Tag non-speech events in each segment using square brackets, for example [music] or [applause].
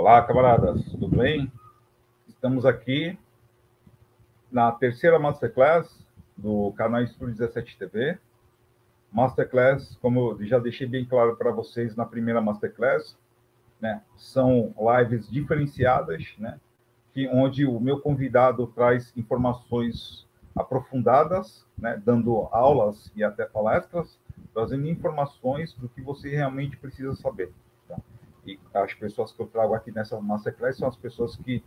Olá, camaradas, tudo bem? Estamos aqui na terceira Masterclass do canal Estúdio 17 TV. Masterclass, como eu já deixei bem claro para vocês na primeira Masterclass, né, são lives diferenciadas, né, que, onde o meu convidado traz informações aprofundadas, né, dando aulas e até palestras, trazendo informações do que você realmente precisa saber. E as pessoas que eu trago aqui nessa Masterclass são as pessoas que,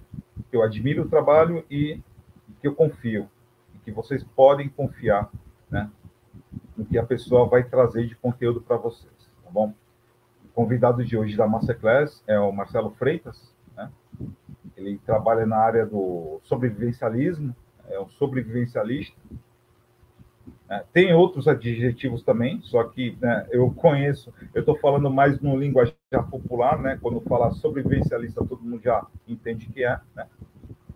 que eu admiro o trabalho e, e que eu confio, e que vocês podem confiar né, no que a pessoa vai trazer de conteúdo para vocês, tá bom? O convidado de hoje da Masterclass é o Marcelo Freitas, né? Ele trabalha na área do sobrevivencialismo, é um sobrevivencialista. É, tem outros adjetivos também, só que né, eu conheço, eu estou falando mais no linguajar popular, né? Quando fala sobrevivencialista, todo mundo já entende que é, né?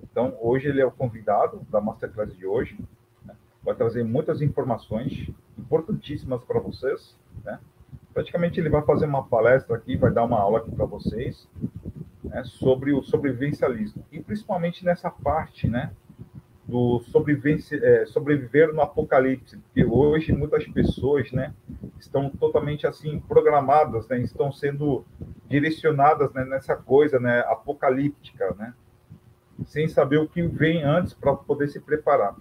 Então, hoje ele é o convidado da Masterclass de hoje, né? vai trazer muitas informações importantíssimas para vocês, né? Praticamente ele vai fazer uma palestra aqui, vai dar uma aula aqui para vocês, né, sobre o sobrevivencialismo e principalmente nessa parte, né, do é, sobreviver no apocalipse, porque hoje muitas pessoas, né, estão totalmente assim programadas, né, estão sendo direcionadas né, nessa coisa, né, apocalíptica, né, sem saber o que vem antes para poder se preparar.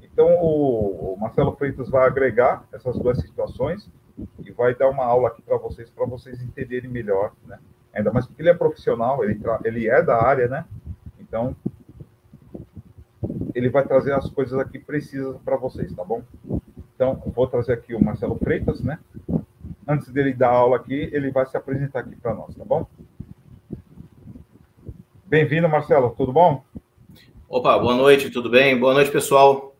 Então, o, Marcelo Freitas vai agregar essas duas situações e vai dar uma aula aqui para vocês, para vocês entenderem melhor, né? Ainda mais porque ele é profissional, ele, ele é da área, né? Então, ele vai trazer as coisas aqui precisas para vocês, tá bom? Então, vou trazer aqui o Marcelo Freitas, né? Antes dele dar aula aqui, ele vai se apresentar aqui para nós, tá bom? Bem-vindo, Marcelo, tudo bom? Opa, boa noite, tudo bem? Boa noite, pessoal.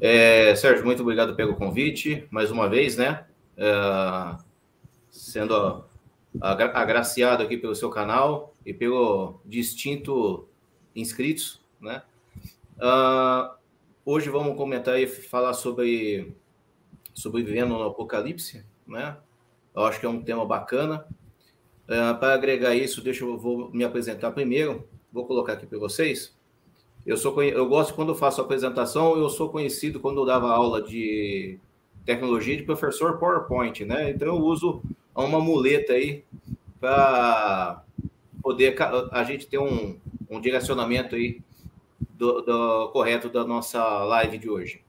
É, Sérgio, muito obrigado pelo convite, mais uma vez, né? É, sendo agraciado aqui pelo seu canal e pelo distinto inscritos, né? Uh, hoje vamos comentar e falar sobre sobrevivendo no apocalipse, né? Eu acho que é um tema bacana. Uh, para agregar isso, deixa eu vou me apresentar primeiro. Vou colocar aqui para vocês. Eu sou eu gosto quando faço apresentação, eu sou conhecido quando eu dava aula de tecnologia de professor PowerPoint, né? Então eu uso uma muleta aí para poder a gente ter um, um direcionamento aí do, do, correto da nossa live de hoje.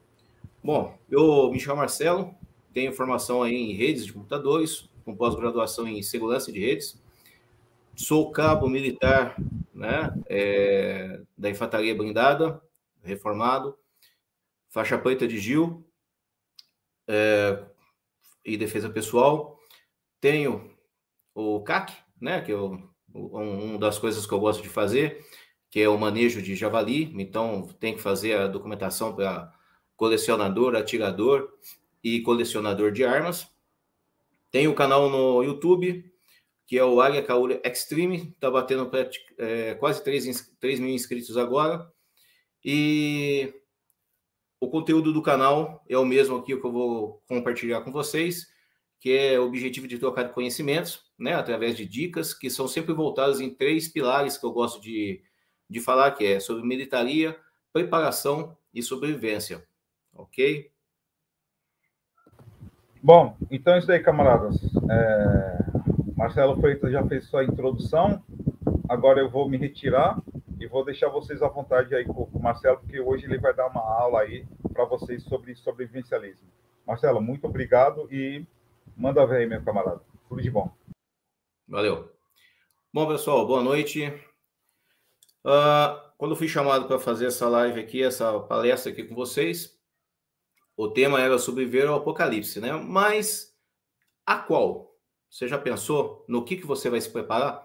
Bom, eu me chamo Marcelo, tenho formação em redes de computadores, com pós-graduação em segurança de redes. Sou cabo militar né, é, da Infantaria Blindada, reformado, faixa preta de Gil é, e defesa pessoal. Tenho o CAC, né, que é o, uma das coisas que eu gosto de fazer, que é o manejo de javali. Então, tem que fazer a documentação para colecionador, atirador e colecionador de armas. Tem o canal no YouTube, que é o Águia Caúra Extreme, está batendo é, quase 3, 3 mil inscritos agora. E o conteúdo do canal é o mesmo aqui que eu vou compartilhar com vocês, que é o objetivo de trocar conhecimentos, né, através de dicas que são sempre voltadas em três pilares que eu gosto de, de falar, que é sobre militaria, preparação e sobrevivência. Ok? Bom, então é isso aí, camaradas. É... Marcelo Freitas já fez sua introdução. Agora eu vou me retirar e vou deixar vocês à vontade aí com o Marcelo, porque hoje ele vai dar uma aula aí para vocês sobre sobrevivencialismo. Marcelo, muito obrigado e manda ver aí, meu camarada. Tudo de bom. Valeu. Bom, pessoal, boa noite. Uh, quando fui chamado para fazer essa live aqui, essa palestra aqui com vocês, o tema era sobreviver ao apocalipse, né? Mas a qual? Você já pensou no que, que você vai se preparar?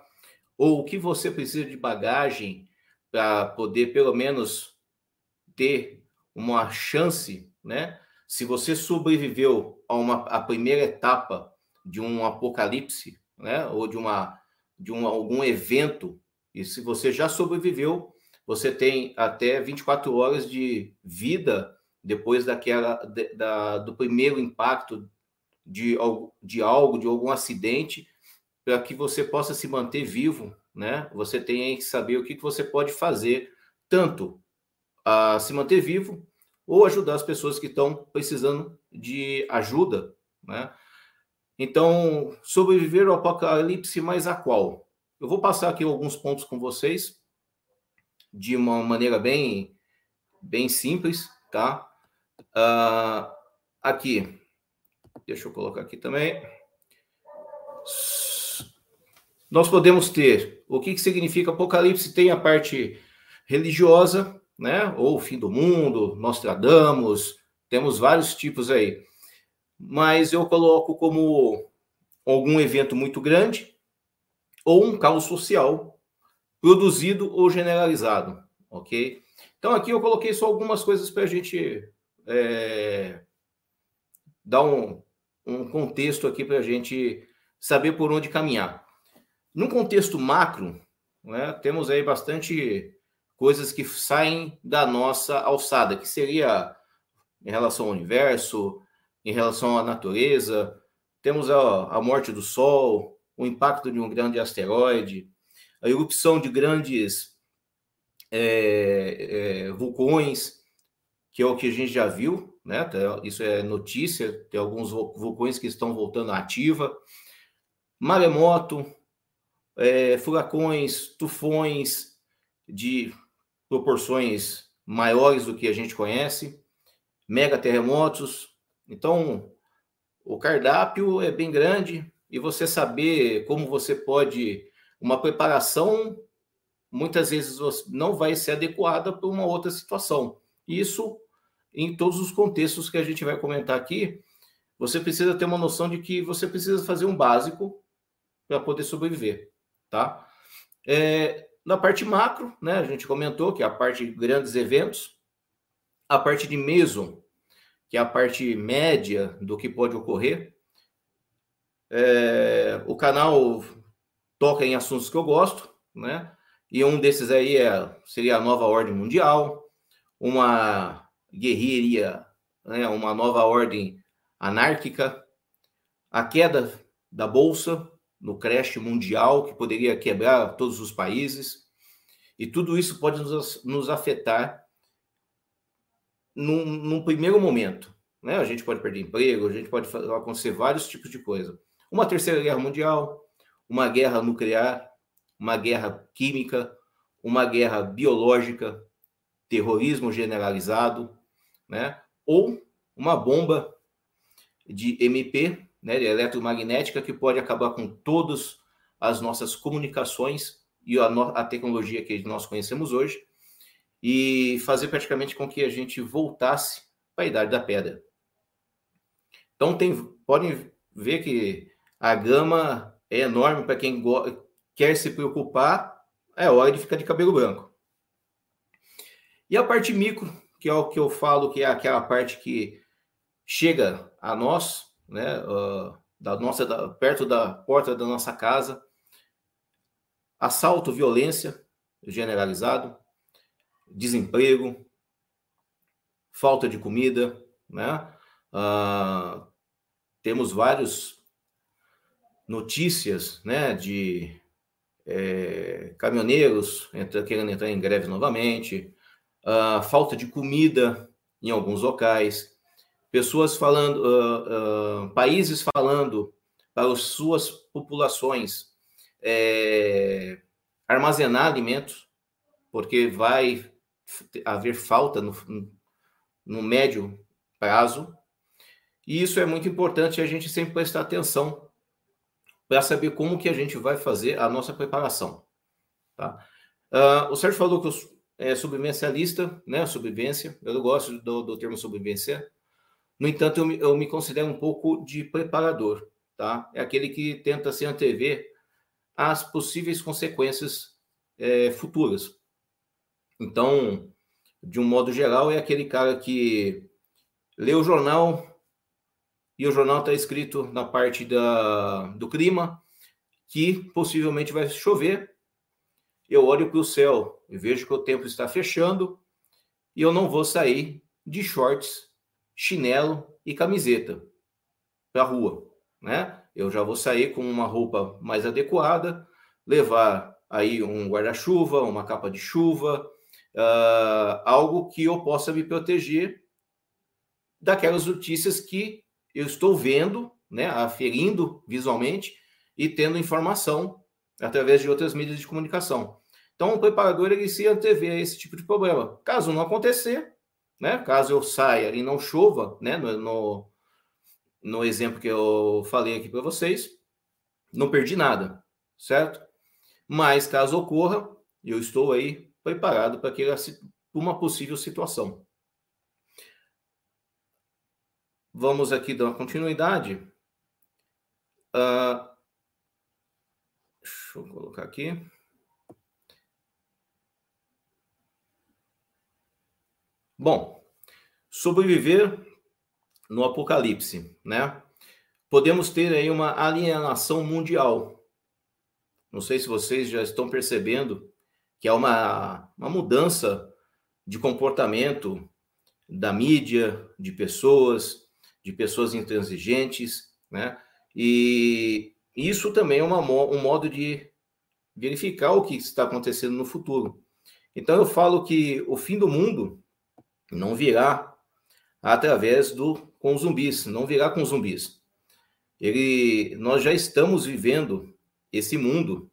Ou o que você precisa de bagagem para poder, pelo menos, ter uma chance, né? Se você sobreviveu a uma a primeira etapa de um apocalipse, né? Ou de uma de um, algum evento, e se você já sobreviveu, você tem até 24 horas de vida depois daquela da, do primeiro impacto de, de algo, de algum acidente, para que você possa se manter vivo né? Você tem que saber o que, que você pode fazer, tanto a se manter vivo ou ajudar as pessoas que estão precisando de ajuda, né? Então, sobreviver ao apocalipse, mas a qual? Eu vou passar aqui alguns pontos com vocês de uma maneira bem, bem simples, tá? Uh, aqui, deixa eu colocar aqui também. Nós podemos ter o que, que significa Apocalipse? Tem a parte religiosa, né? Ou fim do mundo, Nostradamus, temos vários tipos aí. Mas eu coloco como algum evento muito grande ou um caos social produzido ou generalizado, ok? Então aqui eu coloquei só algumas coisas para a gente é, dar um, um contexto aqui para a gente saber por onde caminhar. Num contexto macro, né, temos aí bastante coisas que saem da nossa alçada, que seria em relação ao universo, em relação à natureza, temos a, a morte do Sol, o impacto de um grande asteroide, a erupção de grandes é, é, vulcões, que é o que a gente já viu, né? Isso é notícia, tem alguns vulcões que estão voltando à ativa. Maremoto, é, furacões, tufões de proporções maiores do que a gente conhece, mega terremotos. Então, o cardápio é bem grande e você saber como você pode uma preparação muitas vezes não vai ser adequada para uma outra situação. Isso em todos os contextos que a gente vai comentar aqui, você precisa ter uma noção de que você precisa fazer um básico para poder sobreviver, tá? É, na parte macro, né, a gente comentou que é a parte de grandes eventos, a parte de meso, que é a parte média do que pode ocorrer. É, o canal toca em assuntos que eu gosto, né? E um desses aí é, seria a nova ordem mundial, uma guerrilha, né, uma nova ordem anárquica, a queda da bolsa no crash mundial que poderia quebrar todos os países, e tudo isso pode nos, nos afetar num, num, primeiro momento. Né? A gente pode perder emprego, a gente pode acontecer vários tipos de coisa. Uma terceira guerra mundial, uma guerra nuclear, uma guerra química, uma guerra biológica, terrorismo generalizado, né? Ou uma bomba de MP, né, de eletromagnética, que pode acabar com todas as nossas comunicações e a, a tecnologia que nós conhecemos hoje e fazer praticamente com que a gente voltasse para a idade da pedra. Então tem, podem ver que a gama é enorme para quem quer se preocupar, é hora de ficar de cabelo branco. E a parte micro, que é o que eu falo que é aquela parte que chega a nós, né, uh, da nossa, da, perto da porta da nossa casa, assalto, violência generalizado, desemprego, falta de comida, né? Uh, temos vários notícias né, de é, caminhoneiros entra, querendo entrar em greve novamente, uh, falta de comida em alguns locais, pessoas falando, uh, uh, países falando para as suas populações é, armazenar alimentos, porque vai haver falta no, no médio prazo. E isso é muito importante a gente sempre prestar atenção para saber como que a gente vai fazer a nossa preparação. Tá? Uh, o Sérgio falou que eu é sobrevivencialista, né? Sobrevivência. Eu gosto do, do termo sobrevivência. No entanto, eu me, eu me, considero um pouco de preparador, tá? É aquele que tenta se antever as possíveis consequências é, futuras. Então, de um modo geral, é aquele cara que lê o jornal, e o jornal está escrito na parte da, do clima que possivelmente vai chover. Eu olho para o céu e vejo que o tempo está fechando e eu não vou sair de shorts, chinelo e camiseta para a rua, né? Eu já vou sair com uma roupa mais adequada, levar aí um guarda-chuva, uma capa de chuva, uh, algo que eu possa me proteger daquelas notícias que eu estou vendo, né, aferindo visualmente e tendo informação através de outras mídias de comunicação. Então, o preparador ele se antevê a esse tipo de problema. Caso não acontecer, né, caso eu saia e não chova, né, no, no, no exemplo que eu falei aqui para vocês, não perdi nada, certo? Mas caso ocorra, eu estou aí preparado para uma possível situação. Vamos aqui dar uma continuidade. Uh, deixa eu colocar aqui. Bom, sobreviver no apocalipse, né? Podemos ter aí uma alienação mundial. Não sei se vocês já estão percebendo que há uma, uma mudança de comportamento da mídia, de pessoas, de pessoas intransigentes, né? E isso também é uma, um modo de verificar o que está acontecendo no futuro. Então eu falo que o fim do mundo não virá através do com zumbis, não virá com zumbis. Ele, nós já estamos vivendo esse mundo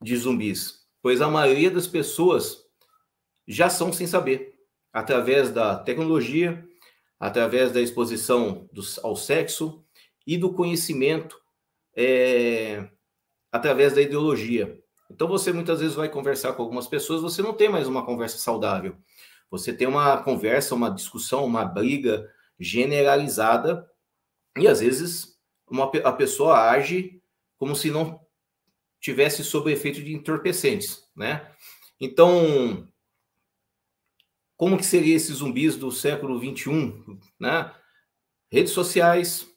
de zumbis, pois a maioria das pessoas já são sem saber, através da tecnologia, através da exposição do, ao sexo e do conhecimento é, através da ideologia. Então você muitas vezes vai conversar com algumas pessoas, você não tem mais uma conversa saudável. Você tem uma conversa, uma discussão, uma briga generalizada e às vezes uma, a pessoa age como se não tivesse sob efeito de entorpecentes, né? Então, como que seria esses zumbis do século 21, né? Redes sociais.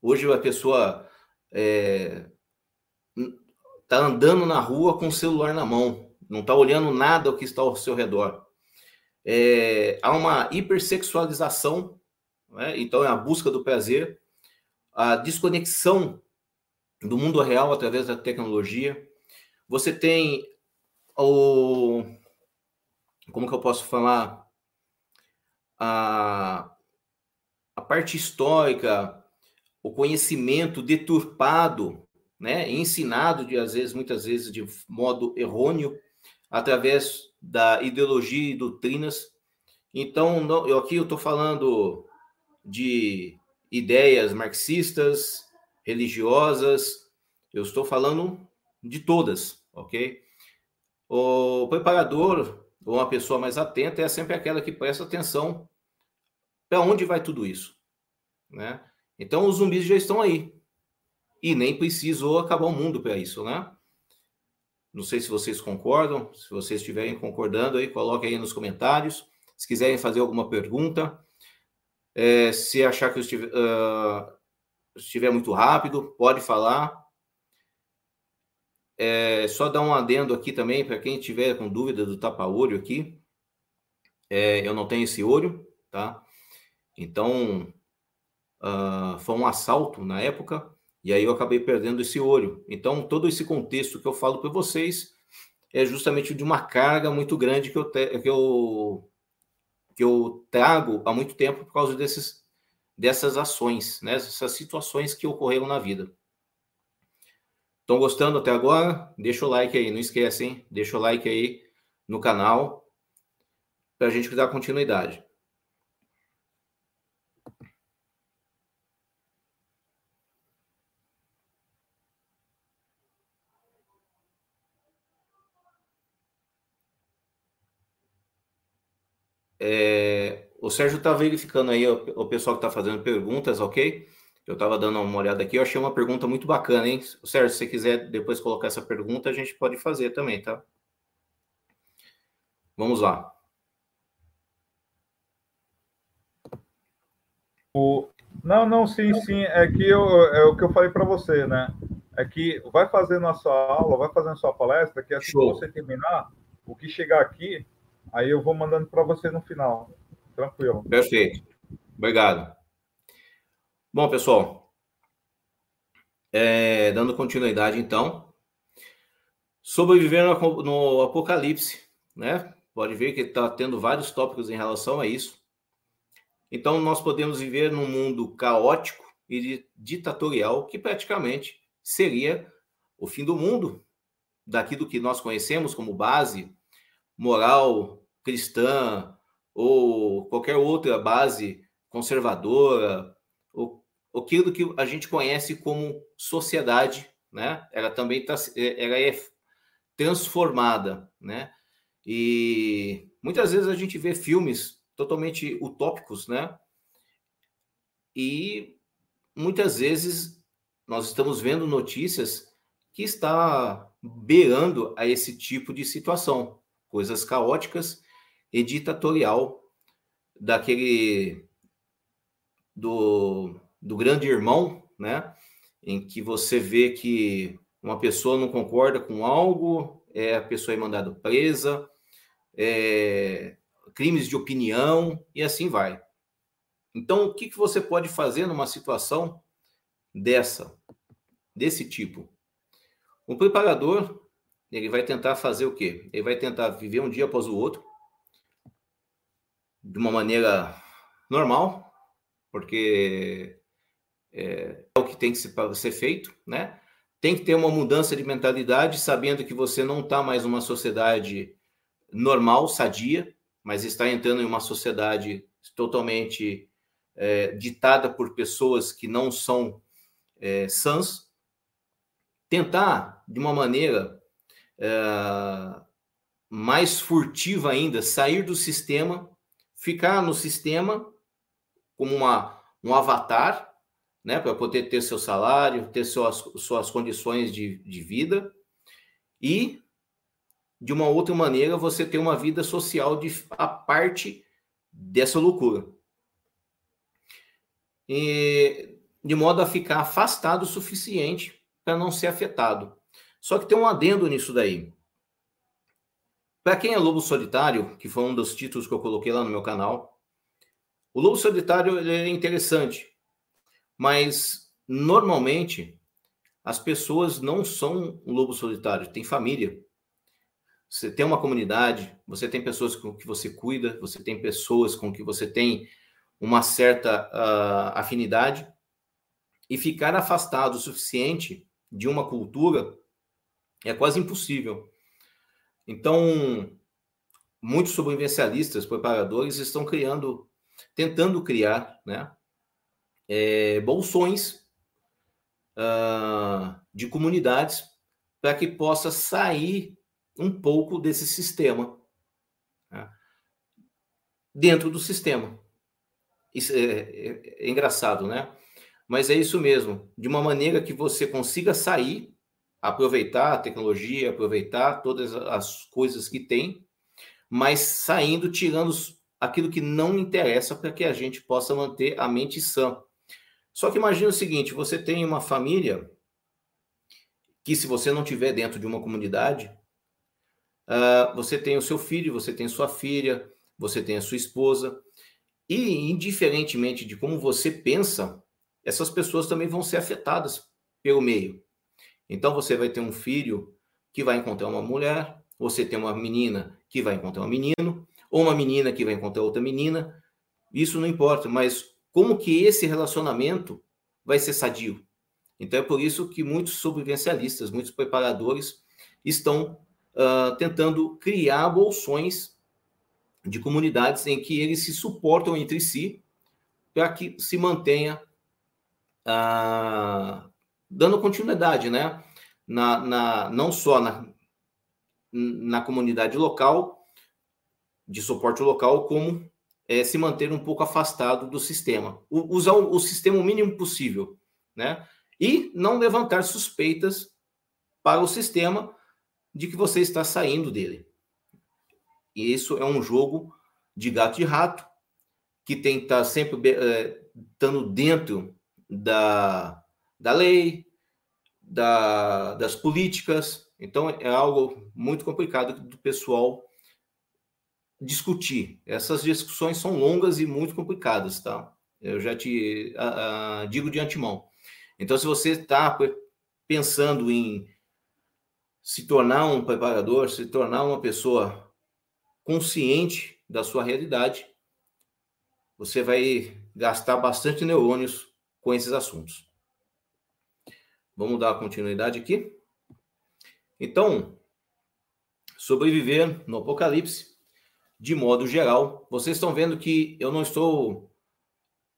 Hoje a pessoa é, tá andando na rua com o celular na mão, não está olhando nada ao que está ao seu redor. É, há uma hipersexualização, né? então é a busca do prazer, a desconexão do mundo real através da tecnologia. Você tem o como que eu posso falar? A, a parte histórica, o conhecimento deturpado, né, ensinado de às vezes, muitas vezes de modo errôneo, através da ideologia e doutrinas. Então, não, eu aqui eu estou falando de ideias marxistas, religiosas, eu estou falando de todas, ok? O preparador ou uma pessoa mais atenta é sempre aquela que presta atenção para onde vai tudo isso, né? Então os zumbis já estão aí e nem precisou acabar o mundo para isso, né? Não sei se vocês concordam, se vocês estiverem concordando aí, coloquem aí nos comentários. Se quiserem fazer alguma pergunta, é, se achar que eu estiver, uh, estiver muito rápido, pode falar. É, só dar um adendo aqui também, para quem tiver com dúvida do tapa-olho aqui. É, eu não tenho esse olho, tá? Então, uh, foi um assalto na época, e aí eu acabei perdendo esse olho. Então, todo esse contexto que eu falo para vocês é justamente de uma carga muito grande que eu, te, que eu, que eu trago há muito tempo por causa desses, dessas ações, né? essas situações que ocorreram na vida. Estão gostando até agora? Deixa o like aí, não esquece, hein? Deixa o like aí no canal para a gente dar continuidade. É, o Sérgio está verificando aí o, o pessoal que está fazendo perguntas, ok? Eu estava dando uma olhada aqui, eu achei uma pergunta muito bacana, hein? Sérgio, se você quiser depois colocar essa pergunta, a gente pode fazer também, tá? Vamos lá. O... Não, não, sim, sim. É que eu, é o que eu falei para você, né? É que vai fazendo a sua aula, vai fazendo a sua palestra, que assim que você terminar, o que chegar aqui, aí eu vou mandando para você no final. Tranquilo. Perfeito. Obrigado. Bom, pessoal, é, dando continuidade, então, sobreviver no, no apocalipse, né? Pode ver que está tendo vários tópicos em relação a isso. Então, nós podemos viver num mundo caótico e ditatorial que praticamente seria o fim do mundo, daquilo que nós conhecemos como base moral cristã ou qualquer outra base conservadora, ou aquilo que a gente conhece como sociedade, né? Ela também tá, ela é transformada, né? E muitas vezes a gente vê filmes totalmente utópicos, né? E muitas vezes nós estamos vendo notícias que está beirando a esse tipo de situação, coisas caóticas e ditatorial daquele do, do grande irmão, né? Em que você vê que uma pessoa não concorda com algo, é, a pessoa é mandada presa, é, crimes de opinião e assim vai. Então, o que, que você pode fazer numa situação dessa, desse tipo? O preparador, ele vai tentar fazer o quê? Ele vai tentar viver um dia após o outro, de uma maneira normal, porque é, é o que tem que ser feito, né? Tem que ter uma mudança de mentalidade, sabendo que você não está mais numa sociedade normal, sadia, mas está entrando em uma sociedade totalmente é, ditada por pessoas que não são é, sãs. Tentar, de uma maneira é, mais furtiva ainda, sair do sistema, ficar no sistema como uma, um avatar, né, para poder ter seu salário, ter suas, suas condições de, de vida e de uma outra maneira, você ter uma vida social de, a parte dessa loucura. E, de modo a ficar afastado o suficiente para não ser afetado. Só que tem um adendo nisso daí. Para quem é lobo solitário, que foi um dos títulos que eu coloquei lá no meu canal, o lobo solitário é interessante, mas normalmente as pessoas não são um lobo solitário, tem família. Você tem uma comunidade, você tem pessoas com que você cuida, você tem pessoas com que você tem uma certa uh, afinidade, e ficar afastado o suficiente de uma cultura é quase impossível. Então, muitos sobrevivencialistas, preparadores, estão criando, tentando criar, né, é, bolsões uh, de comunidades para que possa sair um pouco desse sistema. Né? Dentro do sistema. Isso é, é, é, engraçado, né? Mas é isso mesmo. De uma maneira que você consiga sair, aproveitar a tecnologia, aproveitar todas as coisas que tem, mas saindo, tirando aquilo que não interessa para que a gente possa manter a mente sã. Só que imagine o seguinte: você tem uma família que, se você não tiver dentro de uma comunidade, Uh, você tem o seu filho, você tem sua filha, você tem a sua esposa, e indiferentemente de como você pensa, essas pessoas também vão ser afetadas pelo meio. Então você vai ter um filho que vai encontrar uma mulher, você tem uma menina que vai encontrar um menino, ou uma menina que vai encontrar outra menina, isso não importa, mas como que esse relacionamento vai ser sadio? Então é por isso que muitos sobrevivencialistas, muitos preparadores estão uh, tentando criar bolsões de comunidades em que eles se suportam entre si para que se mantenha uh, dando continuidade, né? Na, na, não só na, na comunidade local, de suporte local, como é, se manter um pouco afastado do sistema. O, usar o, o sistema o mínimo possível, né? E não levantar suspeitas para o sistema de que você está saindo dele. E isso é um jogo de gato e rato, que tem que estar sempre é, estando dentro da, da lei, da, das políticas. Então, é algo muito complicado do pessoal discutir. Essas discussões são longas e muito complicadas, tá? Eu já te digo de antemão. Então, se você está pensando em se tornar um preparador, se tornar uma pessoa consciente da sua realidade, você vai gastar bastante neurônios com esses assuntos. Vamos dar continuidade aqui. Então, sobreviver no apocalipse, de modo geral, vocês estão vendo que eu não estou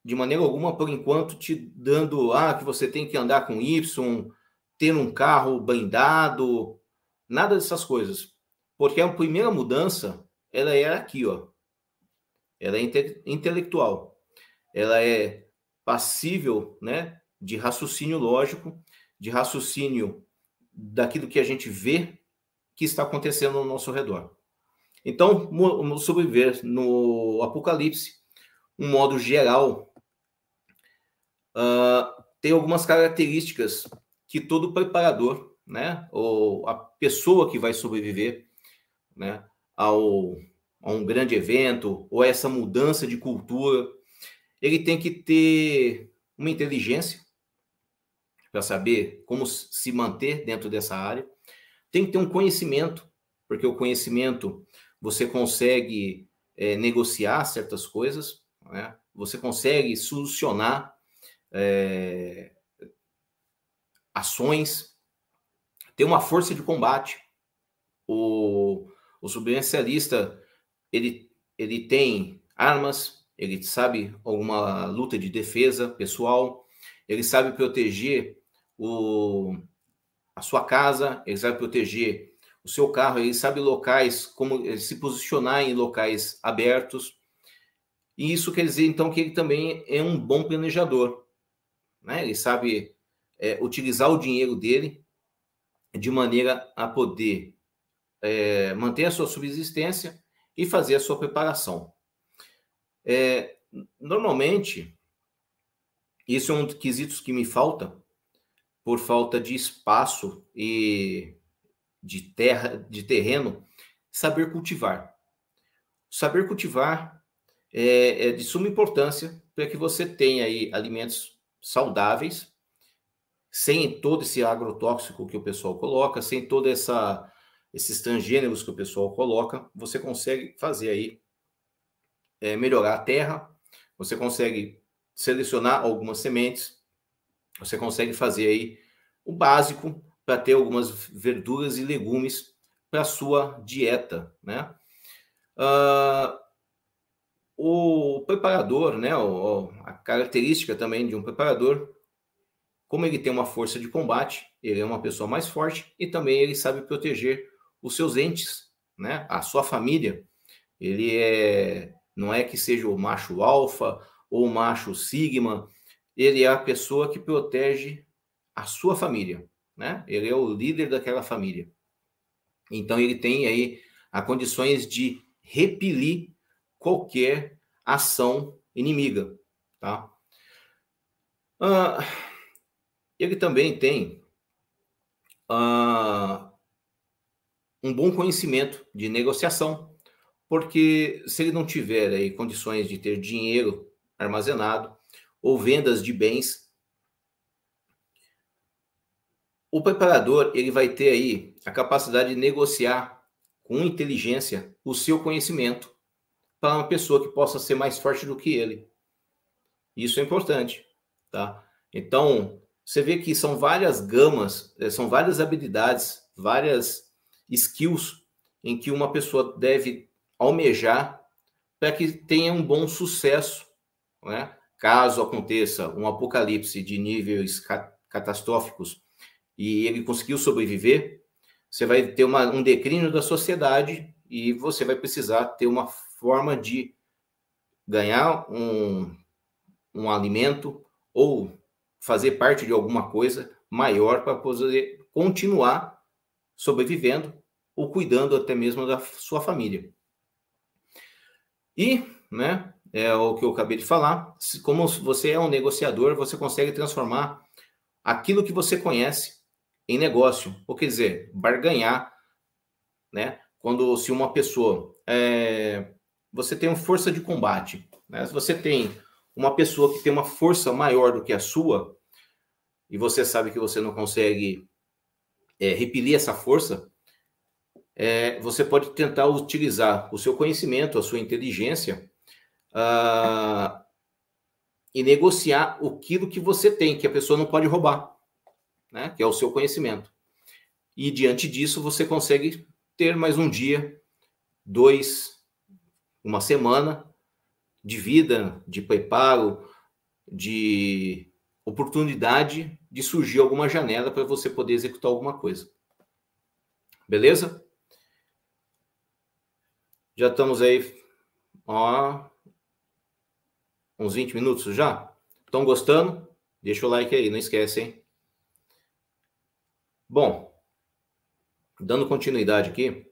de maneira alguma, por enquanto, te dando ah, que você tem que andar com Y, ter um carro blindado, nada dessas coisas. Porque a primeira mudança, ela é aqui, ó. Ela é inte intelectual. Ela é passível, né, de raciocínio lógico, de raciocínio daquilo que a gente vê que está acontecendo ao nosso redor. Então, sobreviver no Apocalipse, um modo geral, uh, tem algumas características que todo preparador, né, ou a pessoa que vai sobreviver, né, ao, a um grande evento ou essa mudança de cultura, ele tem que ter uma inteligência para saber como se manter dentro dessa área, tem que ter um conhecimento, porque o conhecimento você consegue é, negociar certas coisas, né? você consegue solucionar é, ações, ter uma força de combate. O, o ele, ele tem armas, ele sabe alguma luta de defesa pessoal, ele sabe proteger o, a sua casa, ele sabe proteger o seu carro, ele sabe locais, como eh, se posicionar em locais abertos. E isso quer dizer, então, que ele também é um bom planejador. Né? Ele sabe é, utilizar o dinheiro dele de maneira a poder é, manter a sua subsistência e fazer a sua preparação. É, normalmente, isso é um dos quesitos que me falta, por falta de espaço e de terra, de terreno, saber cultivar. Saber cultivar é, é de suma importância para que você tenha aí alimentos saudáveis, sem todo esse agrotóxico que o pessoal coloca, sem toda essa esses transgêneros que o pessoal coloca, você consegue fazer aí é, melhorar a terra, você consegue selecionar algumas sementes, você consegue fazer aí o básico para ter algumas verduras e legumes para sua dieta, né? Uh, o preparador, né? O, a característica também de um preparador, como ele tem uma força de combate, ele é uma pessoa mais forte e também ele sabe proteger os seus entes, né? A sua família. Ele é, não é que seja o macho alfa ou o macho sigma, ele é a pessoa que protege a sua família né? Ele é o líder daquela família. Então ele tem aí a condições de repelir qualquer ação inimiga, tá? Ah, ele também tem ah, um bom conhecimento de negociação, porque se ele não tiver aí condições de ter dinheiro armazenado ou vendas de bens o preparador ele vai ter aí a capacidade de negociar com inteligência o seu conhecimento para uma pessoa que possa ser mais forte do que ele. Isso é importante, tá? Então, você vê que são várias gamas, eh, são várias habilidades, várias skills em que uma pessoa deve almejar para que tenha um bom sucesso, né? Caso aconteça um apocalipse de níveis catastróficos e ele conseguiu sobreviver, você vai ter uma, um declínio da sociedade e você vai precisar ter uma forma de ganhar um, um alimento ou fazer parte de alguma coisa maior para poder continuar sobrevivendo ou cuidando até mesmo da sua família. E, né, é o que eu acabei de falar, como você é um negociador, você consegue transformar aquilo que você conhece em negócio, ou quer dizer, barganhar, né? Quando se uma pessoa é, você tem uma força de combate, né? Se você tem uma pessoa que tem uma força maior do que a sua e você sabe que você não consegue é, repelir essa força, é, você pode tentar utilizar o seu conhecimento, a sua inteligência, uh, e negociar aquilo que você tem, que a pessoa não pode roubar, né? que é o seu conhecimento. E diante disso, você consegue ter mais um dia, dois, uma semana de vida, de preparo, de oportunidade de surgir alguma janela para você poder executar alguma coisa. Beleza? Já estamos aí, ó, uns 20 minutos já? Estão gostando? Deixa o like aí, não esquece, hein? Bom, dando continuidade aqui,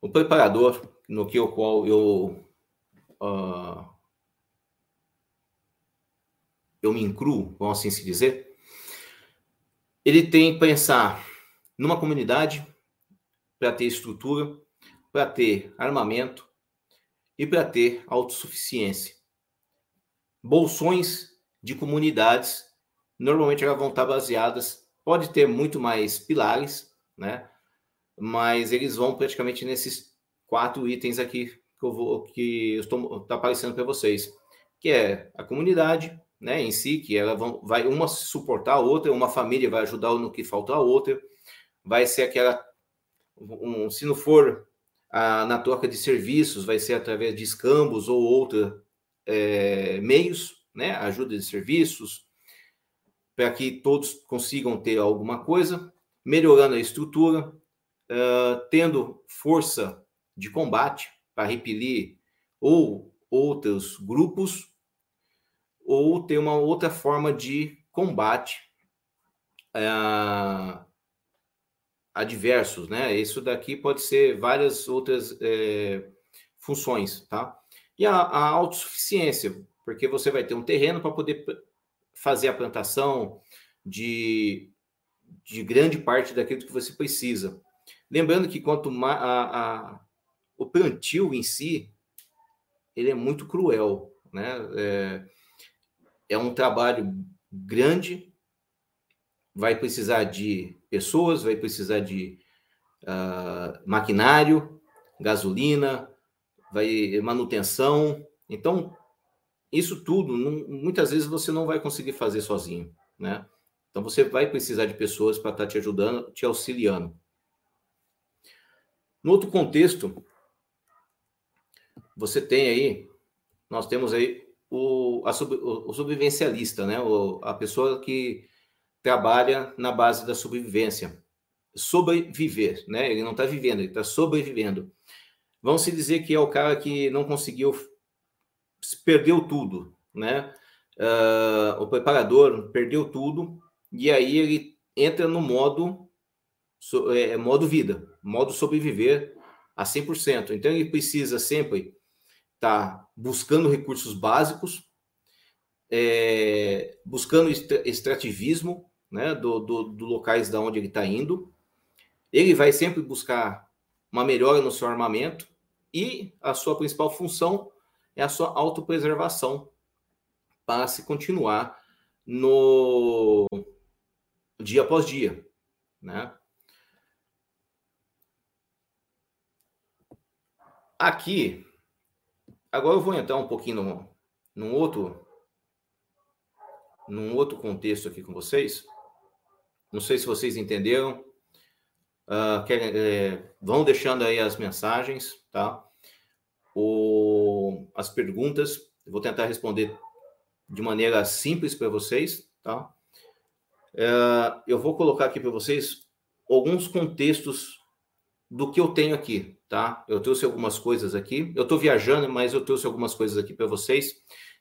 o preparador no que o qual eu uh, eu me incluo, vamos assim se dizer, ele tem que pensar numa comunidade para ter estrutura, para ter armamento e para ter autossuficiência. Bolsões de comunidades, normalmente elas vão estar baseadas, pode ter muito mais pilares, né? Mas eles vão praticamente nesses quatro itens aqui que eu vou que estou tá aparecendo para vocês, que é a comunidade, né, em si, que ela vão, vai uma suportar a outra, uma família vai ajudar no que falta a outra, vai ser aquela, um, se não for a, na troca de serviços, vai ser através de escambos ou outros é, meios, né, ajuda de serviços, para que todos consigam ter alguma coisa, melhorando a estrutura, uh, tendo força de combate para repelir ou outros grupos ou ter uma outra forma de combate a, a diversos, né? Isso daqui pode ser várias outras é, funções, tá? E a, a autossuficiência, porque você vai ter um terreno para poder fazer a plantação de, de grande parte daquilo que você precisa. Lembrando que quanto mais a, a, o plantio em si, ele é muito cruel, né? É, é um trabalho grande, vai precisar de pessoas, vai precisar de uh, maquinário, gasolina, vai manutenção. Então, isso tudo, não, muitas vezes você não vai conseguir fazer sozinho, né? Então, você vai precisar de pessoas para estar tá te ajudando, te auxiliando. No outro contexto, você tem aí, nós temos aí o, a, o, o sobrevivencialista, né? O, a pessoa que trabalha na base da sobrevivência. Sobreviver, né? Ele não está vivendo, ele está sobrevivendo. Vamos se dizer que é o cara que não conseguiu, perdeu tudo, né? Uh, o preparador perdeu tudo e aí ele entra no modo é, modo vida, modo sobreviver a 100%. Então ele precisa sempre estar tá buscando recursos básicos, é, buscando extrativismo né, do, do, do locais da onde ele está indo. Ele vai sempre buscar uma melhora no seu armamento e a sua principal função é a sua autopreservação para se continuar no dia após dia, né? Aqui Agora eu vou entrar um pouquinho num, num outro num outro contexto aqui com vocês. Não sei se vocês entenderam. Uh, querem, é, vão deixando aí as mensagens, tá? O, as perguntas. Eu vou tentar responder de maneira simples para vocês, tá? Uh, eu vou colocar aqui para vocês alguns contextos do que eu tenho aqui, tá? Eu trouxe algumas coisas aqui. Eu estou viajando, mas eu trouxe algumas coisas aqui para vocês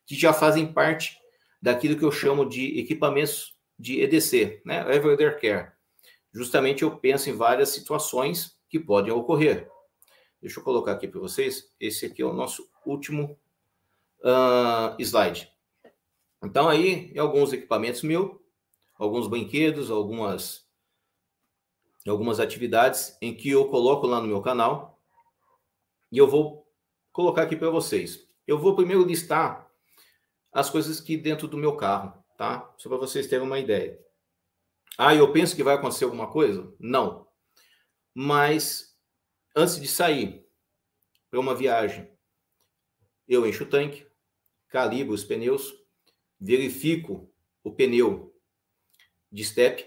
que já fazem parte daquilo que eu chamo de equipamentos de EDC, né? Everyday Care. Justamente eu penso em várias situações que podem ocorrer. Deixa eu colocar aqui para vocês. Esse aqui é o nosso último uh, slide. Então aí, alguns equipamentos mil, alguns brinquedos, algumas algumas atividades em que eu coloco lá no meu canal e eu vou colocar aqui para vocês. Eu vou primeiro listar as coisas que dentro do meu carro, tá? Só para vocês terem uma ideia. Ah, eu penso que vai acontecer alguma coisa? Não. Mas antes de sair para uma viagem, eu encho o tanque, calibro os pneus, verifico o pneu de step,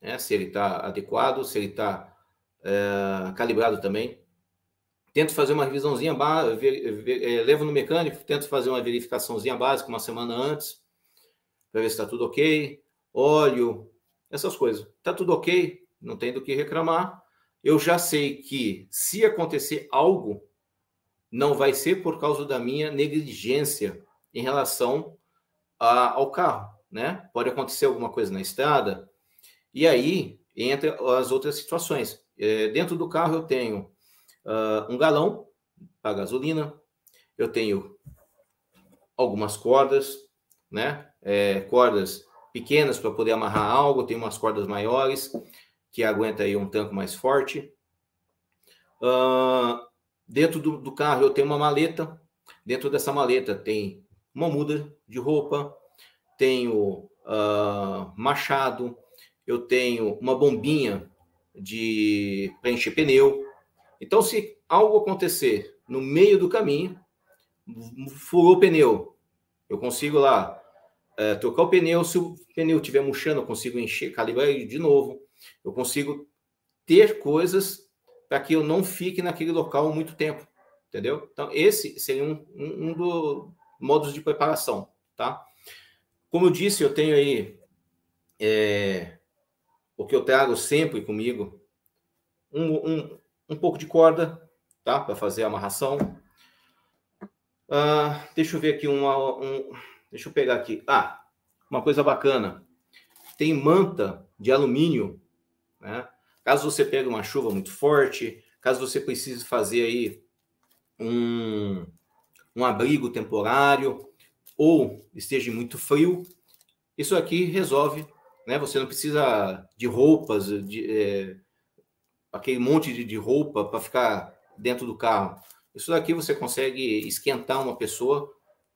né, se ele está adequado, se ele está é, calibrado também. Tento fazer uma revisãozinha básica, é, levo no mecânico, tento fazer uma verificaçãozinha básica uma semana antes, para ver se está tudo ok. Óleo, essas coisas. Está tudo ok, não tem do que reclamar. Eu já sei que se acontecer algo, não vai ser por causa da minha negligência em relação a, ao carro, né? Pode acontecer alguma coisa na estrada, e aí entra as outras situações. É, dentro do carro eu tenho uh, um galão para gasolina, eu tenho algumas cordas, né? É, cordas pequenas para poder amarrar algo, tem umas cordas maiores que aguenta aí um tanque mais forte. Uh, dentro do, do, carro eu tenho uma maleta. Dentro dessa maleta tem uma muda de roupa, tenho uh, machado, eu tenho uma bombinha de para encher pneu. Então, se algo acontecer no meio do caminho, furou o pneu, eu consigo lá é, trocar o pneu. Se o pneu estiver murchando, eu consigo encher, calibrar de novo. Eu consigo ter coisas para que eu não fique naquele local muito tempo, entendeu? Então, esse seria um, um, um dos modos de preparação, tá? Como eu disse, eu tenho aí é, o que eu trago sempre comigo, um, um, um pouco de corda, tá? Para fazer a amarração. Ah, deixa eu ver aqui uma, um, Deixa eu pegar aqui. Ah, uma coisa bacana. Tem manta de alumínio, né? Caso você pegue uma chuva muito forte, caso você precise fazer aí um, um abrigo temporário ou esteja muito frio, isso aqui resolve, né? Você não precisa de roupas, de é, aquele monte de, de roupa para ficar dentro do carro. Isso daqui você consegue esquentar uma pessoa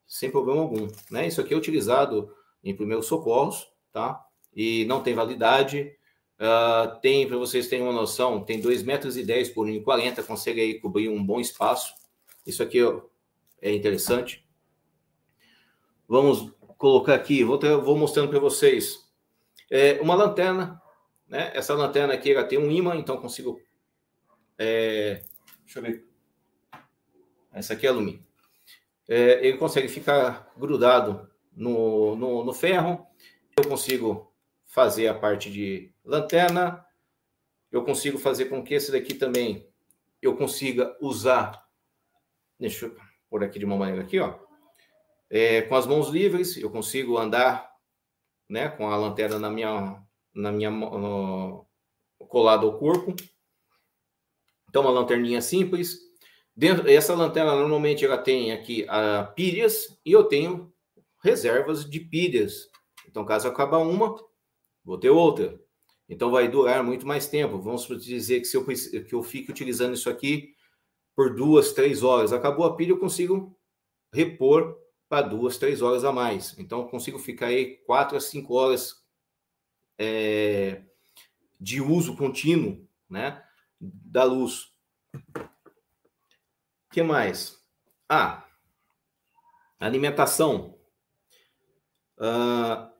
sem problema algum. Né? Isso aqui é utilizado em primeiros socorros, tá? E não tem validade. Uh, tem, para vocês terem uma noção, tem 2,10 metros e 10 por 1,40, consegue aí cobrir um bom espaço. Isso aqui é interessante. Vamos colocar aqui, vou, ter, vou mostrando para vocês. É uma lanterna, né? Essa lanterna aqui ela tem um imã, então consigo. É, deixa eu ver. Essa aqui é alumínio é, ele consegue ficar grudado no, no, no ferro. Eu consigo fazer a parte de lanterna. Eu consigo fazer com que esse daqui também eu consiga usar. Deixa eu pôr aqui de uma maneira aqui, ó. É, com as mãos livres, eu consigo andar, né, com a lanterna na minha, na minha colado ao corpo. Então, uma lanterninha simples. Dentro, essa lanterna normalmente ela tem aqui a pilhas e eu tenho reservas de pilhas. Então, caso acabar uma, vou ter outra. Então, vai durar muito mais tempo. Vamos dizer que se eu, que eu fique utilizando isso aqui por duas, três horas, acabou a pilha, eu consigo repor para duas, três horas a mais. Então, consigo ficar aí quatro a cinco horas é, de uso contínuo, né, da luz que mais? Ah, alimentação. Uh,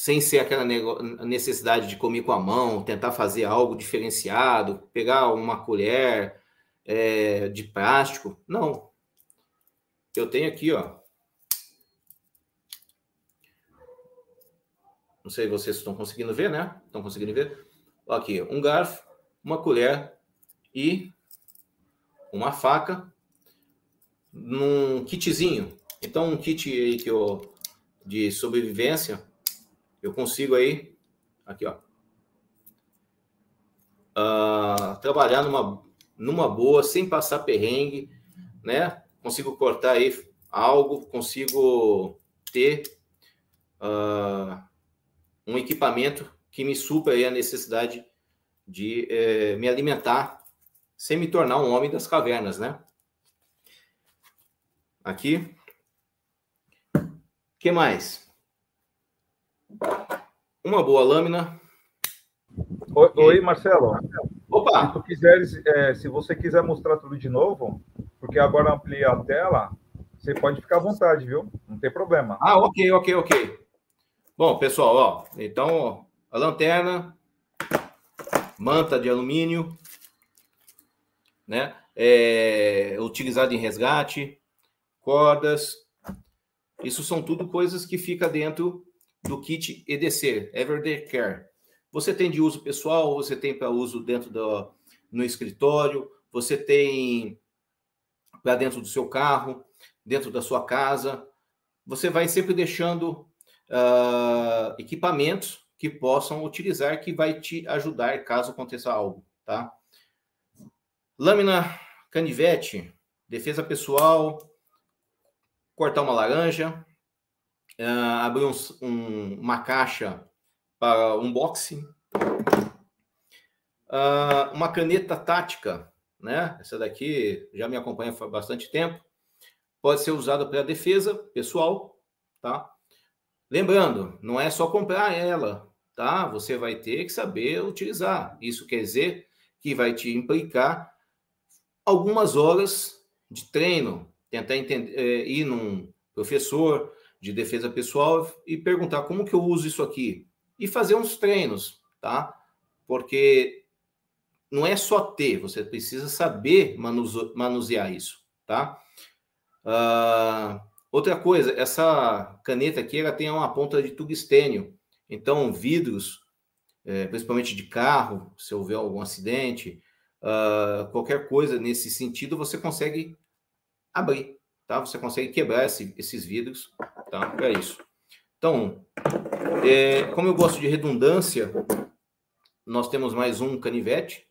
sem ser aquela necessidade de comer com a mão, tentar fazer algo diferenciado, pegar uma colher é, de plástico. Não. Eu tenho aqui, ó. Não sei se vocês estão conseguindo ver, né? Estão conseguindo ver? Aqui, um garfo, uma colher e uma faca num kitzinho. Então, um kit aí que eu, de sobrevivência, eu consigo aí, aqui ó, uh, trabalhar numa, numa boa, sem passar perrengue, né? Consigo cortar aí algo, consigo ter uh, um equipamento que me supra aí a necessidade de eh, me alimentar sem me tornar um homem das cavernas, né? Aqui. que mais? Uma boa lâmina. Oi, oi Marcelo. Opa! Se, tu quiseres, é, se você quiser mostrar tudo de novo, porque agora amplia a tela, você pode ficar à vontade, viu? Não tem problema. Ah, ok, ok, ok. Bom, pessoal, ó, então a lanterna, manta de alumínio, né? É, utilizado em resgate, cordas. Isso são tudo coisas que fica dentro do kit EDC, Everyday Care. Você tem de uso pessoal, você tem para uso dentro do no escritório, você tem para dentro do seu carro, dentro da sua casa. Você vai sempre deixando uh, equipamentos que possam utilizar, que vai te ajudar caso aconteça algo, tá? Lâmina canivete, defesa pessoal, cortar uma laranja, uh, abrir um, um, uma caixa para unboxing, uh, uma caneta tática, né? Essa daqui já me acompanha há bastante tempo. Pode ser usada para defesa pessoal, tá? Lembrando, não é só comprar ela, tá? Você vai ter que saber utilizar. Isso quer dizer que vai te implicar algumas horas de treino, tentar entender, é, ir num professor de defesa pessoal e perguntar como que eu uso isso aqui e fazer uns treinos, tá? Porque não é só ter, você precisa saber manusear isso, tá? Uh, outra coisa, essa caneta aqui ela tem uma ponta de tungstênio, então vidros, é, principalmente de carro, se houver algum acidente, uh, qualquer coisa nesse sentido, você consegue abrir, tá? Você consegue quebrar esse, esses vidros, tá? É isso. Então, é, como eu gosto de redundância, nós temos mais um canivete,